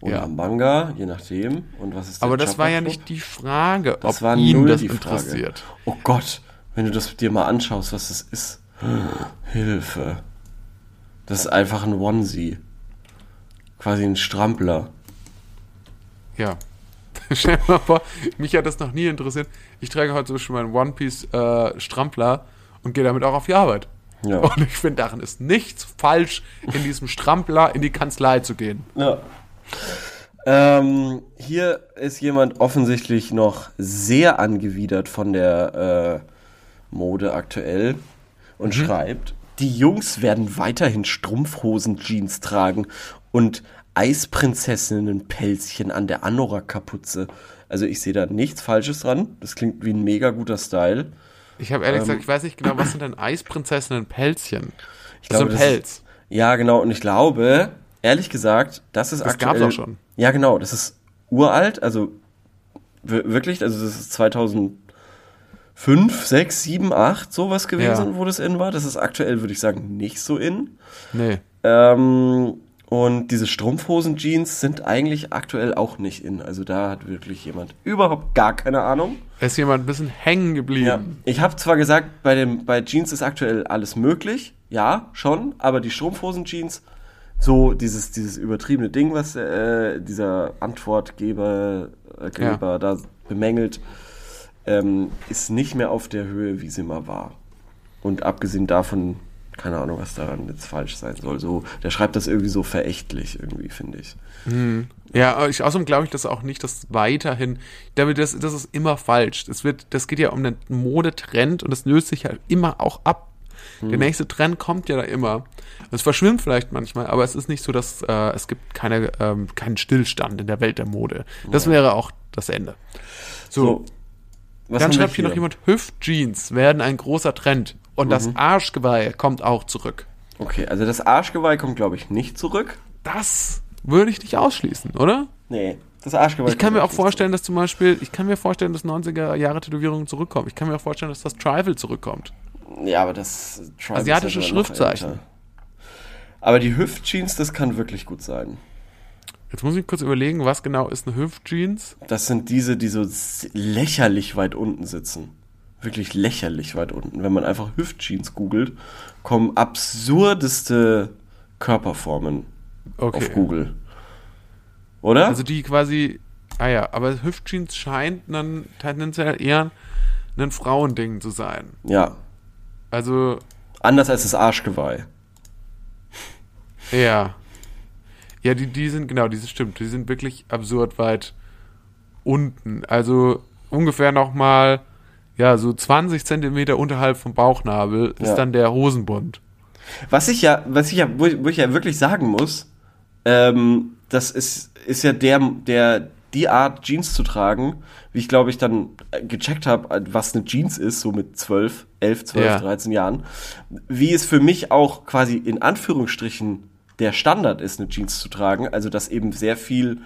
oder Ja. Manga, je nachdem. Und was ist der Aber das war ja Chopper nicht die Frage, Das ob war ihn das die Frage. interessiert. Oh Gott, wenn du das dir mal anschaust, was das ist. Hilfe. Das ist einfach ein Onesie. Quasi ein Strampler. Ja. Stell dir mal vor, mich hat das noch nie interessiert. Ich trage heute zum Beispiel meinen One Piece äh, Strampler und gehe damit auch auf die Arbeit. Ja. Und ich finde, daran ist nichts falsch, in diesem Strampler in die Kanzlei zu gehen. Ja. Ähm, hier ist jemand offensichtlich noch sehr angewidert von der äh, Mode aktuell und schreibt, die Jungs werden weiterhin Strumpfhosen-Jeans tragen und Eisprinzessinnen-Pelzchen an der Anorak-Kapuze. Also ich sehe da nichts Falsches dran. Das klingt wie ein mega guter Style. Ich habe ehrlich Ähm. gesagt, ich weiß nicht genau, was sind denn Eisprinzessinnen Pelzchen? Ich Das ist glaube, ein das Pelz. Ist, ja, genau. Und ich glaube, ehrlich gesagt, das ist Das aktuell. gab's auch schon. Ja, genau. Das ist uralt. Also wir- wirklich. Also das ist 2005, 6, 7, 8 sowas gewesen, Ja. wo das in war. Das ist aktuell, würde ich sagen, nicht so in. Nee. Ähm, und diese Strumpfhosen-Jeans sind eigentlich aktuell auch nicht in. Also da hat wirklich jemand überhaupt gar keine Ahnung. Ist jemand ein bisschen hängen geblieben. Ja. Ich habe zwar gesagt, bei, dem, bei Jeans ist aktuell alles möglich. Ja, schon. Aber die Strumpfhosen-Jeans, so dieses, dieses übertriebene Ding, was äh, dieser Antwortgeber äh, Geber da bemängelt, ähm, ist nicht mehr auf der Höhe, wie sie mal war. Und abgesehen davon, keine Ahnung, was daran jetzt falsch sein soll. So, der schreibt das irgendwie so verächtlich, irgendwie, finde ich. Ja, aber ich, außerdem glaube ich das auch nicht, dass weiterhin, damit das, das ist immer falsch. Das wird, das geht ja um einen Modetrend und das löst sich ja immer auch ab. Der nächste Trend kommt ja da immer. Es verschwimmt vielleicht manchmal, aber es ist nicht so, dass äh, es gibt keine, ähm, keinen Stillstand in der Welt der Mode. Das wäre auch das Ende. So, So, dann schreibt hier noch jemand, Hüftjeans werden ein großer Trend und das Arschgeweih kommt auch zurück. Okay, also das Arschgeweih kommt, glaube ich, nicht zurück. Das würde ich nicht ausschließen, oder? Nee, das Arschgeweih Ich kann mir auch vorstellen, dass zum Beispiel, ich kann mir vorstellen, dass 90er Jahre Tätowierungen zurückkommen. Ich kann mir auch vorstellen, dass das Tribal zurückkommt. zurück. Ja, aber das Tribe Asiatische ist ja Schriftzeichen. Aber die Hüftjeans, das kann wirklich gut sein. Jetzt muss ich kurz überlegen, was genau ist eine Hüftjeans? Das sind diese, die so lächerlich weit unten sitzen. Wirklich lächerlich weit unten. Wenn man einfach Hüftjeans googelt, kommen absurdeste Körperformen Okay. auf Google. Oder? Also die quasi, ah ja, aber Hüftjeans scheint dann tendenziell eher ein Frauending zu sein. ja. Also, Anders als das Arschgeweih. ja. Ja, die, die sind, genau, diese stimmt, die sind wirklich absurd weit unten. Also ungefähr nochmal, ja, so 20 Zentimeter unterhalb vom Bauchnabel ist Ja. dann der Hosenbund. Was ich ja, was ich ja, wo ich, wo ich ja wirklich sagen muss, ähm, das ist, ist ja der, der, die Art Jeans zu tragen, wie ich glaube ich dann gecheckt habe, was eine Jeans ist, so mit 12, 11, 12, Ja. 13 Jahren, wie es für mich auch quasi in Anführungsstrichen der Standard ist, eine Jeans zu tragen, also dass eben sehr viel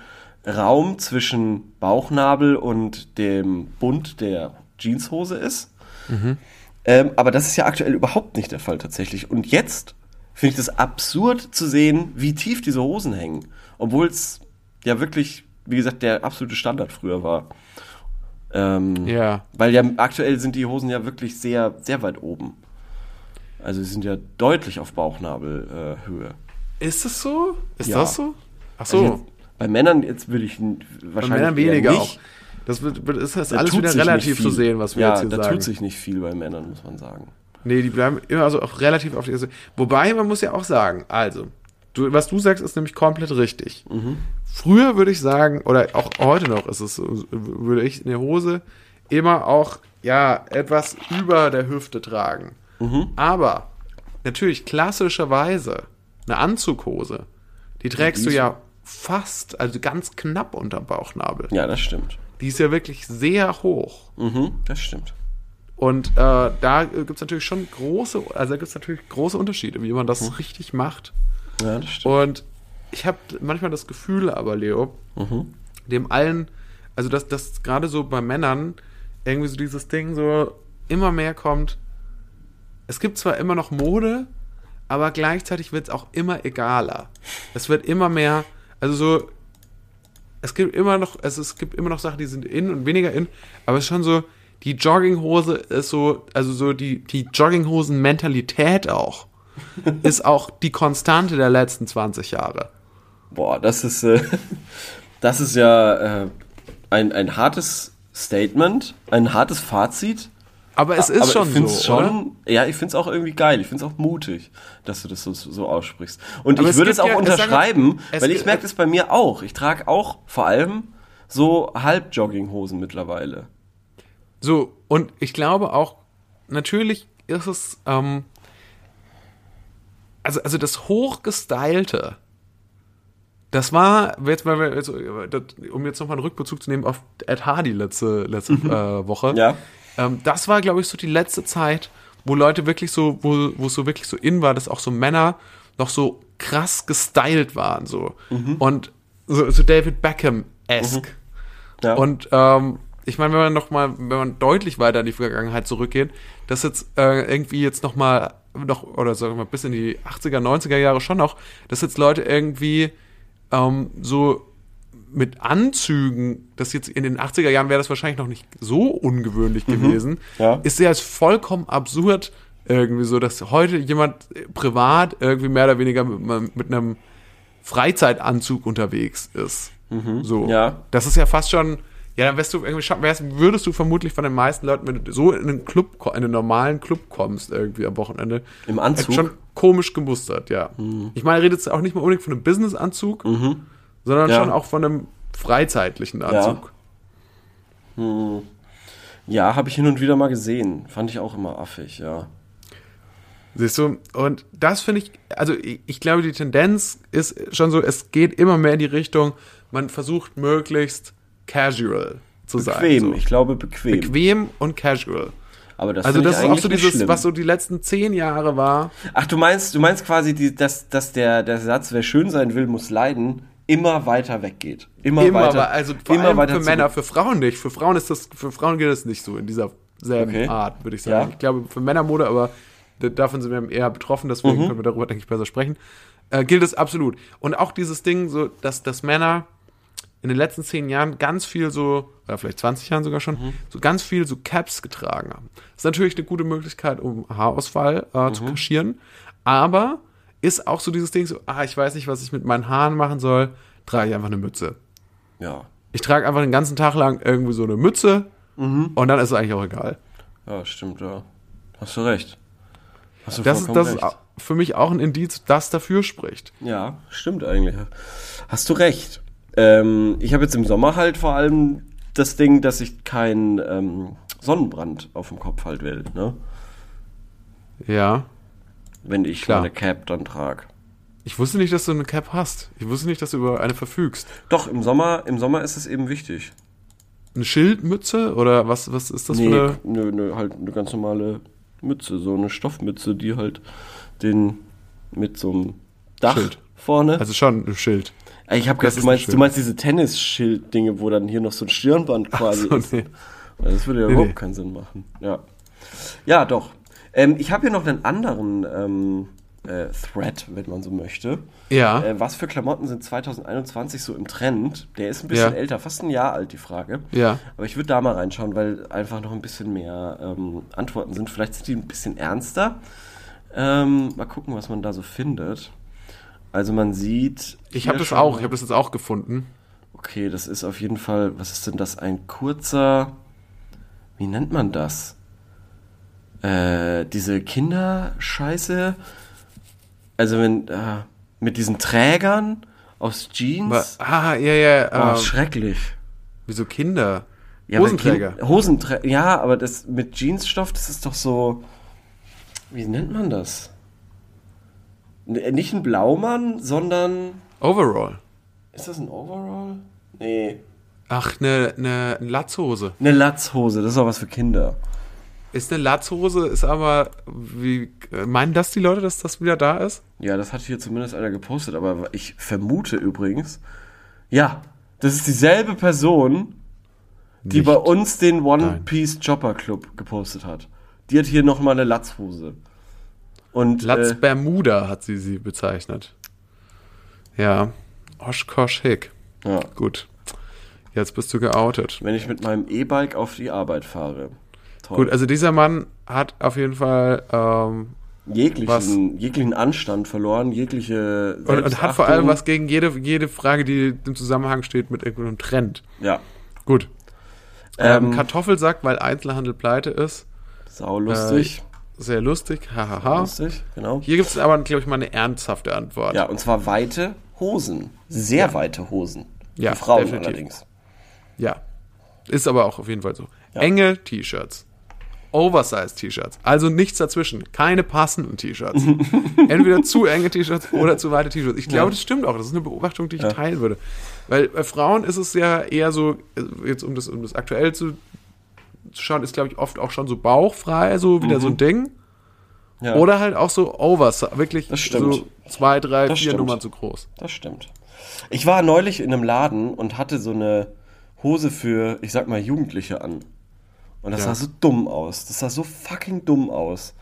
Raum zwischen Bauchnabel und dem Bund der Jeanshose ist. Ähm, aber das ist ja aktuell überhaupt nicht der Fall tatsächlich. Und jetzt finde ich das absurd zu sehen, wie tief diese Hosen hängen. Obwohl es ja wirklich, wie gesagt, der absolute Standard früher war. Ähm, Ja. Weil ja aktuell sind die Hosen ja wirklich sehr, sehr weit oben. Also sie sind ja deutlich auf Bauchnabelhöhe. Äh. Ist es so? Ist Ja. das so? Ach Also so. jetzt, bei Männern jetzt würde ich n- Bei wahrscheinlich Männern weniger nicht. auch. Das wird, wird ist das Da alles wieder relativ zu sehen, was wir ja, jetzt hier da sagen. tut sich nicht viel bei Männern, muss man sagen. Nee, die bleiben immer also auch relativ auf die erste. Wobei, man muss ja auch sagen, also, du, was du sagst, ist nämlich komplett richtig. Früher würde ich sagen, oder auch heute noch ist es so, würde ich in der Hose immer auch, ja, etwas über der Hüfte tragen. Aber natürlich klassischerweise eine Anzughose, die trägst die du ja fast, also ganz knapp unterm Bauchnabel. Ja, das stimmt. Die ist ja wirklich sehr hoch. Mhm, das stimmt. Und äh, da gibt es natürlich schon große, also da gibt es natürlich große Unterschiede, wie man das Mhm. richtig macht. Ja, das stimmt. Und ich habe manchmal das Gefühl, aber Leo, Mhm. dem allen, also dass das gerade so bei Männern irgendwie so dieses Ding so immer mehr kommt. Es gibt zwar immer noch Mode, aber gleichzeitig wird es auch immer egaler. Es wird immer mehr, also so, es gibt immer noch, also es gibt immer noch Sachen, die sind in und weniger in, aber es ist schon so, die Jogginghose ist so, also so die, die Jogginghosen-Mentalität auch, ist auch die Konstante der letzten 20 Jahre. Boah, das ist, äh, das ist ja, äh, ein, ein hartes Statement, ein hartes Fazit. Aber es ist aber schon ich find's so, oder? schon, ja, ich finde es auch irgendwie geil. Ich finde es auch mutig, dass du das so, so aussprichst. Und Aber ich würde es auch ja- unterschreiben, es weil ich merke das bei mir auch. Ich trage auch vor allem so Halbjogginghosen mittlerweile. So, und ich glaube auch, natürlich ist es, ähm, also, also das Hochgestylte, das war, jetzt mal, um jetzt nochmal einen Rückbezug zu nehmen auf Ed Hardy letzte, letzte äh, Woche. Ja. Ähm, das war, glaube ich, so die letzte Zeit, wo Leute wirklich so, wo, wo es so wirklich so in war, dass auch so Männer noch so krass gestylt waren, so. Und so, so David Beckham-esque. Ja. Und ähm, ich meine, wenn man noch mal, wenn man deutlich weiter in die Vergangenheit zurückgeht, dass jetzt äh, irgendwie jetzt noch mal noch oder sagen wir mal bis in die 80er, 90er Jahre schon noch, dass jetzt Leute irgendwie ähm, so mit Anzügen, das jetzt in den 80er Jahren wäre das wahrscheinlich noch nicht so ungewöhnlich gewesen, Ja. ist ja als vollkommen absurd irgendwie so, dass heute jemand äh, privat irgendwie mehr oder weniger mit, mit einem Freizeitanzug unterwegs ist. So. Ja. Das ist ja fast schon, ja, dann wärst du irgendwie, wärst, würdest du vermutlich von den meisten Leuten, wenn du so in einen Club, in einen normalen Club kommst, irgendwie am Wochenende, Im Anzug? schon komisch gemustert, ja. Ich meine, redet jetzt auch nicht mal unbedingt von einem Business-Anzug, sondern Ja. schon auch von einem freizeitlichen Anzug. Ja, habe ich hin und wieder mal gesehen. Fand ich auch immer affig, ja. Siehst du? Und das finde ich, also ich, ich glaube, die Tendenz ist schon so, es geht immer mehr in die Richtung, man versucht möglichst casual zu sein. Bequem, So. ich glaube bequem. Bequem und casual. Aber das Also das ist auch so dieses, schlimm. was so die letzten zehn Jahre war. Ach, du meinst, du meinst quasi, die, dass, dass der, der Satz, wer schön sein will, muss leiden, immer weiter weggeht. Immer, Immer, weiter. also vor immer allem weiter für. Männer, für Frauen nicht. Für Frauen ist das, für Frauen geht das nicht so in dieser selben Okay. Art, würde ich sagen. Ja. Ich glaube, für Männermode, aber davon sind wir eher betroffen, deswegen Mhm. können wir darüber, denke ich, besser sprechen. Äh, gilt es absolut. Und auch dieses Ding, so, dass, dass Männer in den letzten zehn Jahren ganz viel so, oder vielleicht 20 Jahren sogar schon, Mhm. so ganz viel so Caps getragen haben. Das ist natürlich eine gute Möglichkeit, um Haarausfall äh, Mhm. zu kaschieren, aber ist auch so dieses Ding so, ah, ich weiß nicht, was ich mit meinen Haaren machen soll, trage ich einfach eine Mütze. Ja. Ich trage einfach den ganzen Tag lang irgendwie so eine Mütze Mhm. und dann ist es eigentlich auch egal. Ja, stimmt, ja. Hast du recht. Hast du Das ist, das ist recht. au- für mich auch ein Indiz, das dafür spricht. Ja, stimmt eigentlich. Hast du recht. Ähm, ich habe jetzt im Sommer halt vor allem das Ding, dass ich keinen ähm, Sonnenbrand auf dem Kopf halt will, ne? Ja. Wenn ich Klar. meine Cap dann trage. Ich wusste nicht, dass du eine Cap hast. Ich wusste nicht, dass du über eine verfügst. Doch, im Sommer, im Sommer ist es eben wichtig. Eine Schildmütze oder was, was ist das nee, für eine? nö, nö, halt eine ganz normale Mütze, so eine Stoffmütze, die halt den mit so einem Dach Schild. vorne. Also schon ein Schild. Ich habe du meinst, du meinst diese Tennisschild-Dinge, wo dann hier noch so ein Stirnband quasi so, ist. nee. Ja, Das würde ja Nee, überhaupt nee. keinen Sinn machen. Ja, ja doch. Ähm, ich habe hier noch einen anderen ähm, äh, Thread, wenn man so möchte. Ja. Äh, was für Klamotten sind 2021 so im Trend? Der ist ein bisschen Ja. älter, fast ein Jahr alt, die Frage. Ja. Aber ich würde da mal reinschauen, weil einfach noch ein bisschen mehr ähm, Antworten sind. Vielleicht sind die ein bisschen ernster. Ähm, mal gucken, was man da so findet. Also man sieht. Ich habe das auch. Ich habe das jetzt auch gefunden. Okay, das ist auf jeden Fall, was ist denn das? Ein kurzer, wie nennt man das? Äh, diese Kinderscheiße. Also wenn, äh, mit diesen Trägern aus Jeans. Ah, ja, ja. Oh, ähm, schrecklich. wieso Kinder? Ja, Hosenträger. Kind- Hosenträ ja, aber das mit Jeansstoff, das ist doch so, wie nennt man das? N- Nicht ein Blaumann, sondern, Overall. ist das ein Overall? Nee. Ach, eine ne Latzhose. Eine Latzhose, das ist auch was für Kinder. Ist eine Latzhose, ist aber, wie, äh, meinen das die Leute, dass das wieder da ist? Ja, das hat hier zumindest einer gepostet, aber ich vermute übrigens, ja, das ist dieselbe Person, die Nicht. bei uns den One Nein. Piece Chopper Club gepostet hat. Die hat hier nochmal eine Latzhose. Und Latz äh, Bermuda hat sie sie bezeichnet. Ja. Oshkosh Hick. ja, Gut. Jetzt bist du geoutet. wenn ich mit meinem E-Bike auf die Arbeit fahre. Toll. Gut, also dieser Mann hat auf jeden Fall ähm, jeglichen, jeglichen Anstand verloren, jegliche und, und hat vor allem was gegen jede, jede Frage, die im Zusammenhang steht mit irgendeinem Trend. Ja, Gut. Ähm, Ähm, Kartoffelsack, weil Einzelhandel pleite ist. sau lustig. Sehr lustig. Hahaha. lustig, genau. Hier gibt es aber, glaube ich, mal eine ernsthafte Antwort. Ja, und zwar weite Hosen. Sehr weite Hosen. Ja, Für Frauen definitiv. allerdings. Ja. Ist aber auch auf jeden Fall so. Enge T-Shirts. Oversize-T-Shirts. Also nichts dazwischen. Keine passenden T-Shirts. Entweder zu enge T-Shirts oder zu weite T-Shirts. Ich glaube, das stimmt auch. Das ist eine Beobachtung, die ich teilen würde. Weil bei Frauen ist es ja eher so, also jetzt um das, um das aktuell zu, zu schauen, ist, glaube ich, oft auch schon so bauchfrei, so wieder so ein Ding. Mhm. Ja, Oder halt auch so Oversize. Wirklich so zwei, drei, Das vier stimmt. Nummern zu groß. das stimmt. Ich war neulich in einem Laden und hatte so eine Hose für, ich sag mal, Jugendliche an. Und das Ja. sah so dumm aus. Das sah so fucking dumm aus.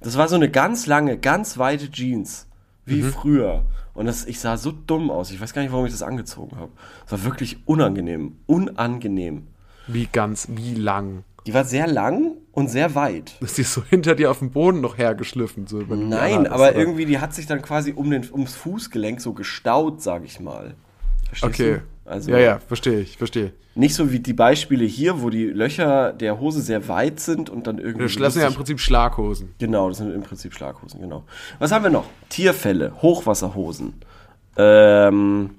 Das war so eine ganz lange, ganz weite Jeans. Wie Mhm. früher. Und das, ich sah so dumm aus. Ich weiß gar nicht, warum ich das angezogen habe. Es war wirklich unangenehm. Unangenehm. Wie ganz, wie lang. Die war sehr lang und sehr weit. Das ist so hinter dir auf dem Boden noch hergeschliffen. So, Nein, aber oder? irgendwie, die hat sich dann quasi um den, ums Fußgelenk so gestaut, sag ich mal. Verstehst Okay. du? Also ja, ja, verstehe ich, verstehe. nicht so wie die Beispiele hier, wo die Löcher der Hose sehr weit sind und dann irgendwie. Das sind ja im Prinzip Schlaghosen. Genau, das sind im Prinzip Schlaghosen, genau. Was haben wir noch? Tierfälle, Hochwasserhosen. Ähm,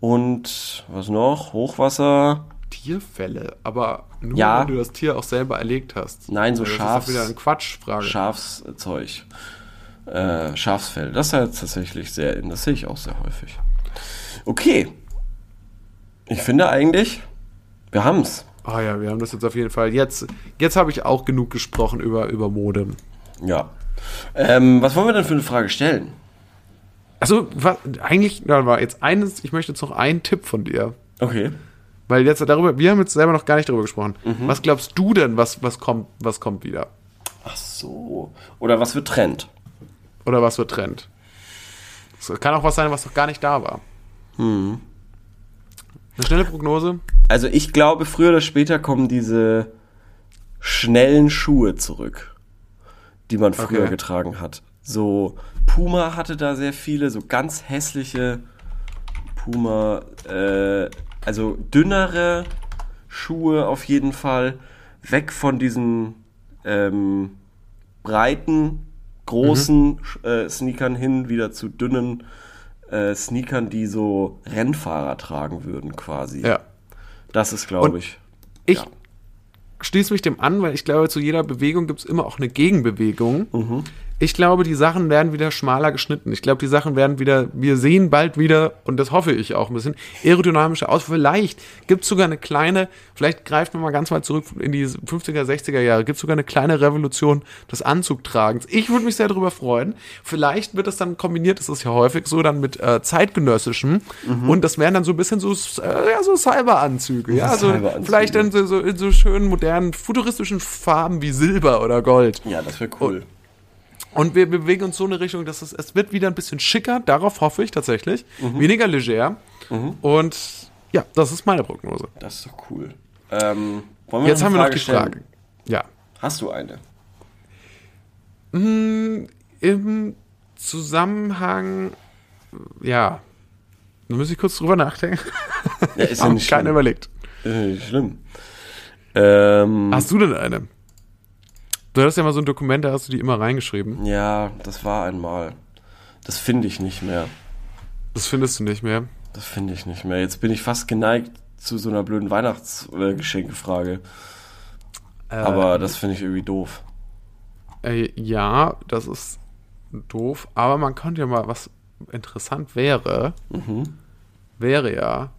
und was noch? Hochwasser. Tierfälle, aber nur Ja. wenn du das Tier auch selber erlegt hast. Nein, so das Schafs- ist doch wieder eine Quatschfrage. Schafszeug. Äh, Schafsfell. Das ist ja tatsächlich sehr. Das sehe ich auch sehr häufig. Okay. Ich finde eigentlich, wir haben's. Ah ja, wir haben das jetzt auf jeden Fall. Jetzt, jetzt habe ich auch genug gesprochen über, über Mode. Ja. Ähm, was wollen wir denn für eine Frage stellen? Also, was, eigentlich, da war jetzt eines, ich möchte jetzt noch einen Tipp von dir. Okay. Weil jetzt darüber, wir haben jetzt selber noch gar nicht darüber gesprochen. Mhm. Was glaubst du denn, was, was kommt, was kommt wieder? Ach so. Oder was wird Trend? Oder was wird Trend? Es kann auch was sein, was noch gar nicht da war. Hm. Eine schnelle Prognose? Also ich glaube, früher oder später kommen diese schnellen Schuhe zurück, die man früher Okay. getragen hat. So Puma hatte da sehr viele, so ganz hässliche Puma, äh, also dünnere Schuhe auf jeden Fall, weg von diesen ähm, breiten, großen äh, Sneakern hin, wieder zu dünnen äh, Sneakern, die so Rennfahrer tragen würden quasi. Ja. Das ist, glaube ich. Ich Ja. schließe mich dem an, weil ich glaube, zu jeder Bewegung gibt es immer auch eine Gegenbewegung. Mhm. Ich glaube, die Sachen werden wieder schmaler geschnitten. Ich glaube, die Sachen werden wieder, wir sehen bald wieder, und das hoffe ich auch ein bisschen, aerodynamischer aus. Vielleicht gibt es sogar eine kleine, vielleicht greift man mal ganz weit zurück in die 50er, 60er Jahre, gibt es sogar eine kleine Revolution des Anzugtragens. Ich würde mich sehr darüber freuen. Vielleicht wird das dann kombiniert, das ist ja häufig so, dann mit äh, zeitgenössischem. Mhm. Und das wären dann so ein bisschen so, äh, ja, so Cyberanzüge. Ja, so, Cyberanzüge. vielleicht dann so, so in so schönen, modernen, futuristischen Farben wie Silber oder Gold. Ja, das wäre cool. Und wir bewegen uns so in eine Richtung, dass es, es wird wieder ein bisschen schicker, darauf hoffe ich tatsächlich. Weniger leger. Und ja, das ist meine Prognose. Das ist doch cool. Ähm, wollen wir Jetzt noch haben wir noch die stellen? Frage. Ja. Hast du eine? Im Zusammenhang, ja, da muss ich kurz drüber nachdenken. Ja, ist ja nicht keiner schlimm. überlegt. Ist nicht schlimm. Ähm, Hast du denn eine? Du hattest ja mal so ein Dokument, da hast du die immer reingeschrieben. ja, das war einmal. Das finde ich nicht mehr. Das findest du nicht mehr. Das finde ich nicht mehr. Jetzt bin ich fast geneigt zu so einer blöden Weihnachtsgeschenkefrage. Äh, Aber das finde ich irgendwie doof. Äh, ja, das ist doof, aber man könnte ja mal, was interessant wäre, Mhm. wäre ja,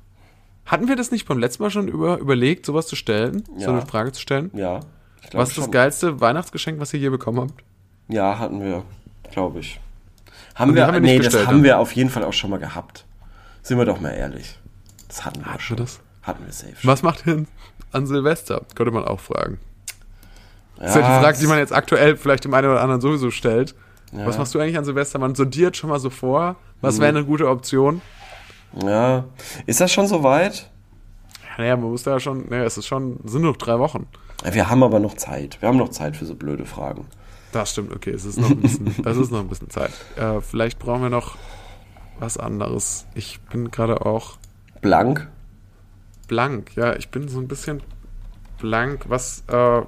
hatten wir das nicht beim letzten Mal schon über, überlegt, sowas zu stellen, so Ja. eine Frage zu stellen? Ja. Glaub Was ist das geilste Weihnachtsgeschenk, was ihr je bekommen habt? Ja, hatten wir, glaube ich. Haben die wir, haben wir nee, das bestellt, haben dann? wir auf jeden Fall auch schon mal gehabt. Sind wir doch mal ehrlich. Das hatten wir Hatten schon. wir das? Hatten wir safe schon. Was macht ihr denn an Silvester? Könnte man auch fragen. Ja, Das ist ja die Frage, die man jetzt aktuell vielleicht dem einen oder anderen sowieso stellt. Ja. Was machst du eigentlich an Silvester? Man sondiert schon mal so vor. Mhm. Was wäre eine gute Option? Ja. Ist das schon soweit? Naja, man muss da ja schon, naja, es ist schon, sind noch drei Wochen. Ja, Wir haben aber noch Zeit. Wir haben noch Zeit für so blöde Fragen. Das stimmt, okay, es ist noch ein bisschen, es ist noch ein bisschen Zeit. Äh, vielleicht brauchen wir noch was anderes. Ich bin gerade auch. Blank? blank. Ja, ich bin so ein bisschen blank. Was, äh,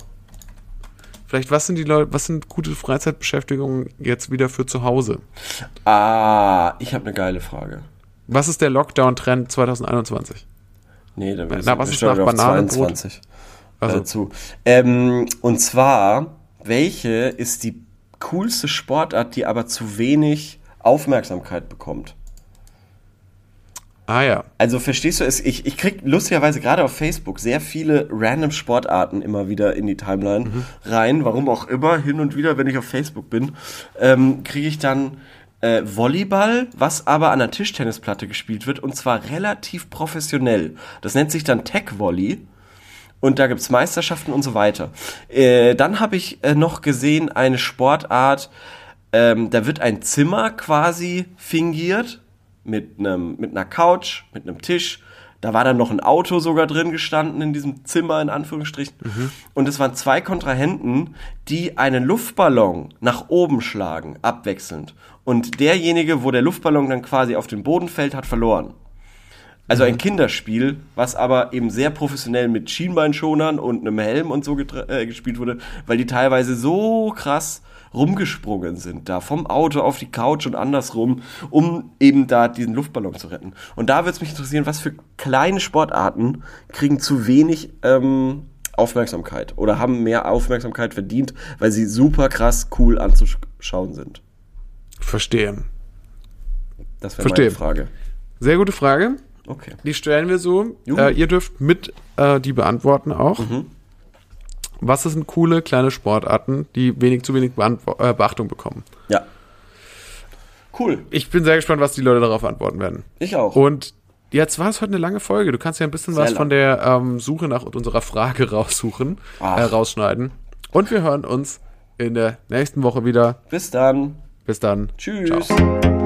vielleicht, was sind die Leute, was sind gute Freizeitbeschäftigungen jetzt wieder für zu Hause? Ah, ich habe eine geile Frage. Was ist der Lockdown-Trend 2021? Nee, dann Na, was ist nach Bananenbrot? 22 Also- dazu. Ähm, und zwar, welche ist die coolste Sportart, die aber zu wenig Aufmerksamkeit bekommt? Ah ja. Also verstehst du es? Ich, ich krieg lustigerweise gerade auf Facebook sehr viele random Sportarten immer wieder in die Timeline rein. Warum auch immer, hin und wieder, wenn ich auf Facebook bin, ähm, kriege ich dann äh, Volleyball, was aber an der Tischtennisplatte gespielt wird und zwar relativ professionell. Das nennt sich dann Tech Volley. Und da gibt's Meisterschaften und so weiter. Äh, dann habe ich äh, noch gesehen eine Sportart, ähm, da wird ein Zimmer quasi fingiert mit einem mit einer Couch, mit einem Tisch. Da war dann noch ein Auto sogar drin gestanden in diesem Zimmer in Anführungsstrichen. Und es waren zwei Kontrahenten, die einen Luftballon nach oben schlagen, abwechselnd. Und derjenige, wo der Luftballon dann quasi auf den Boden fällt, hat verloren. Also ein Kinderspiel, was aber eben sehr professionell mit Schienbeinschonern und einem Helm und so äh, gespielt wurde, weil die teilweise so krass rumgesprungen sind, da vom Auto auf die Couch und andersrum, um eben da diesen Luftballon zu retten. Und da würde es mich interessieren, was für kleine Sportarten kriegen zu wenig ähm, Aufmerksamkeit oder haben mehr Aufmerksamkeit verdient, weil sie super krass cool anzuschauen sind. Verstehe. Das wäre meine Frage. Sehr gute Frage. Okay. Die stellen wir so. Äh, ihr dürft mit äh, die beantworten auch. Was sind coole kleine Sportarten, die wenig zu wenig Beantwo äh, Beachtung bekommen? Ja. Cool. Ich bin sehr gespannt, was die Leute darauf antworten werden. Ich auch. Und jetzt war es heute eine lange Folge. Du kannst ja ein bisschen Sehr was lang. von der ähm, Suche nach unserer Frage raussuchen, äh, rausschneiden. Und wir hören uns in der nächsten Woche wieder. Bis dann. Bis dann. Tschüss. Ciao.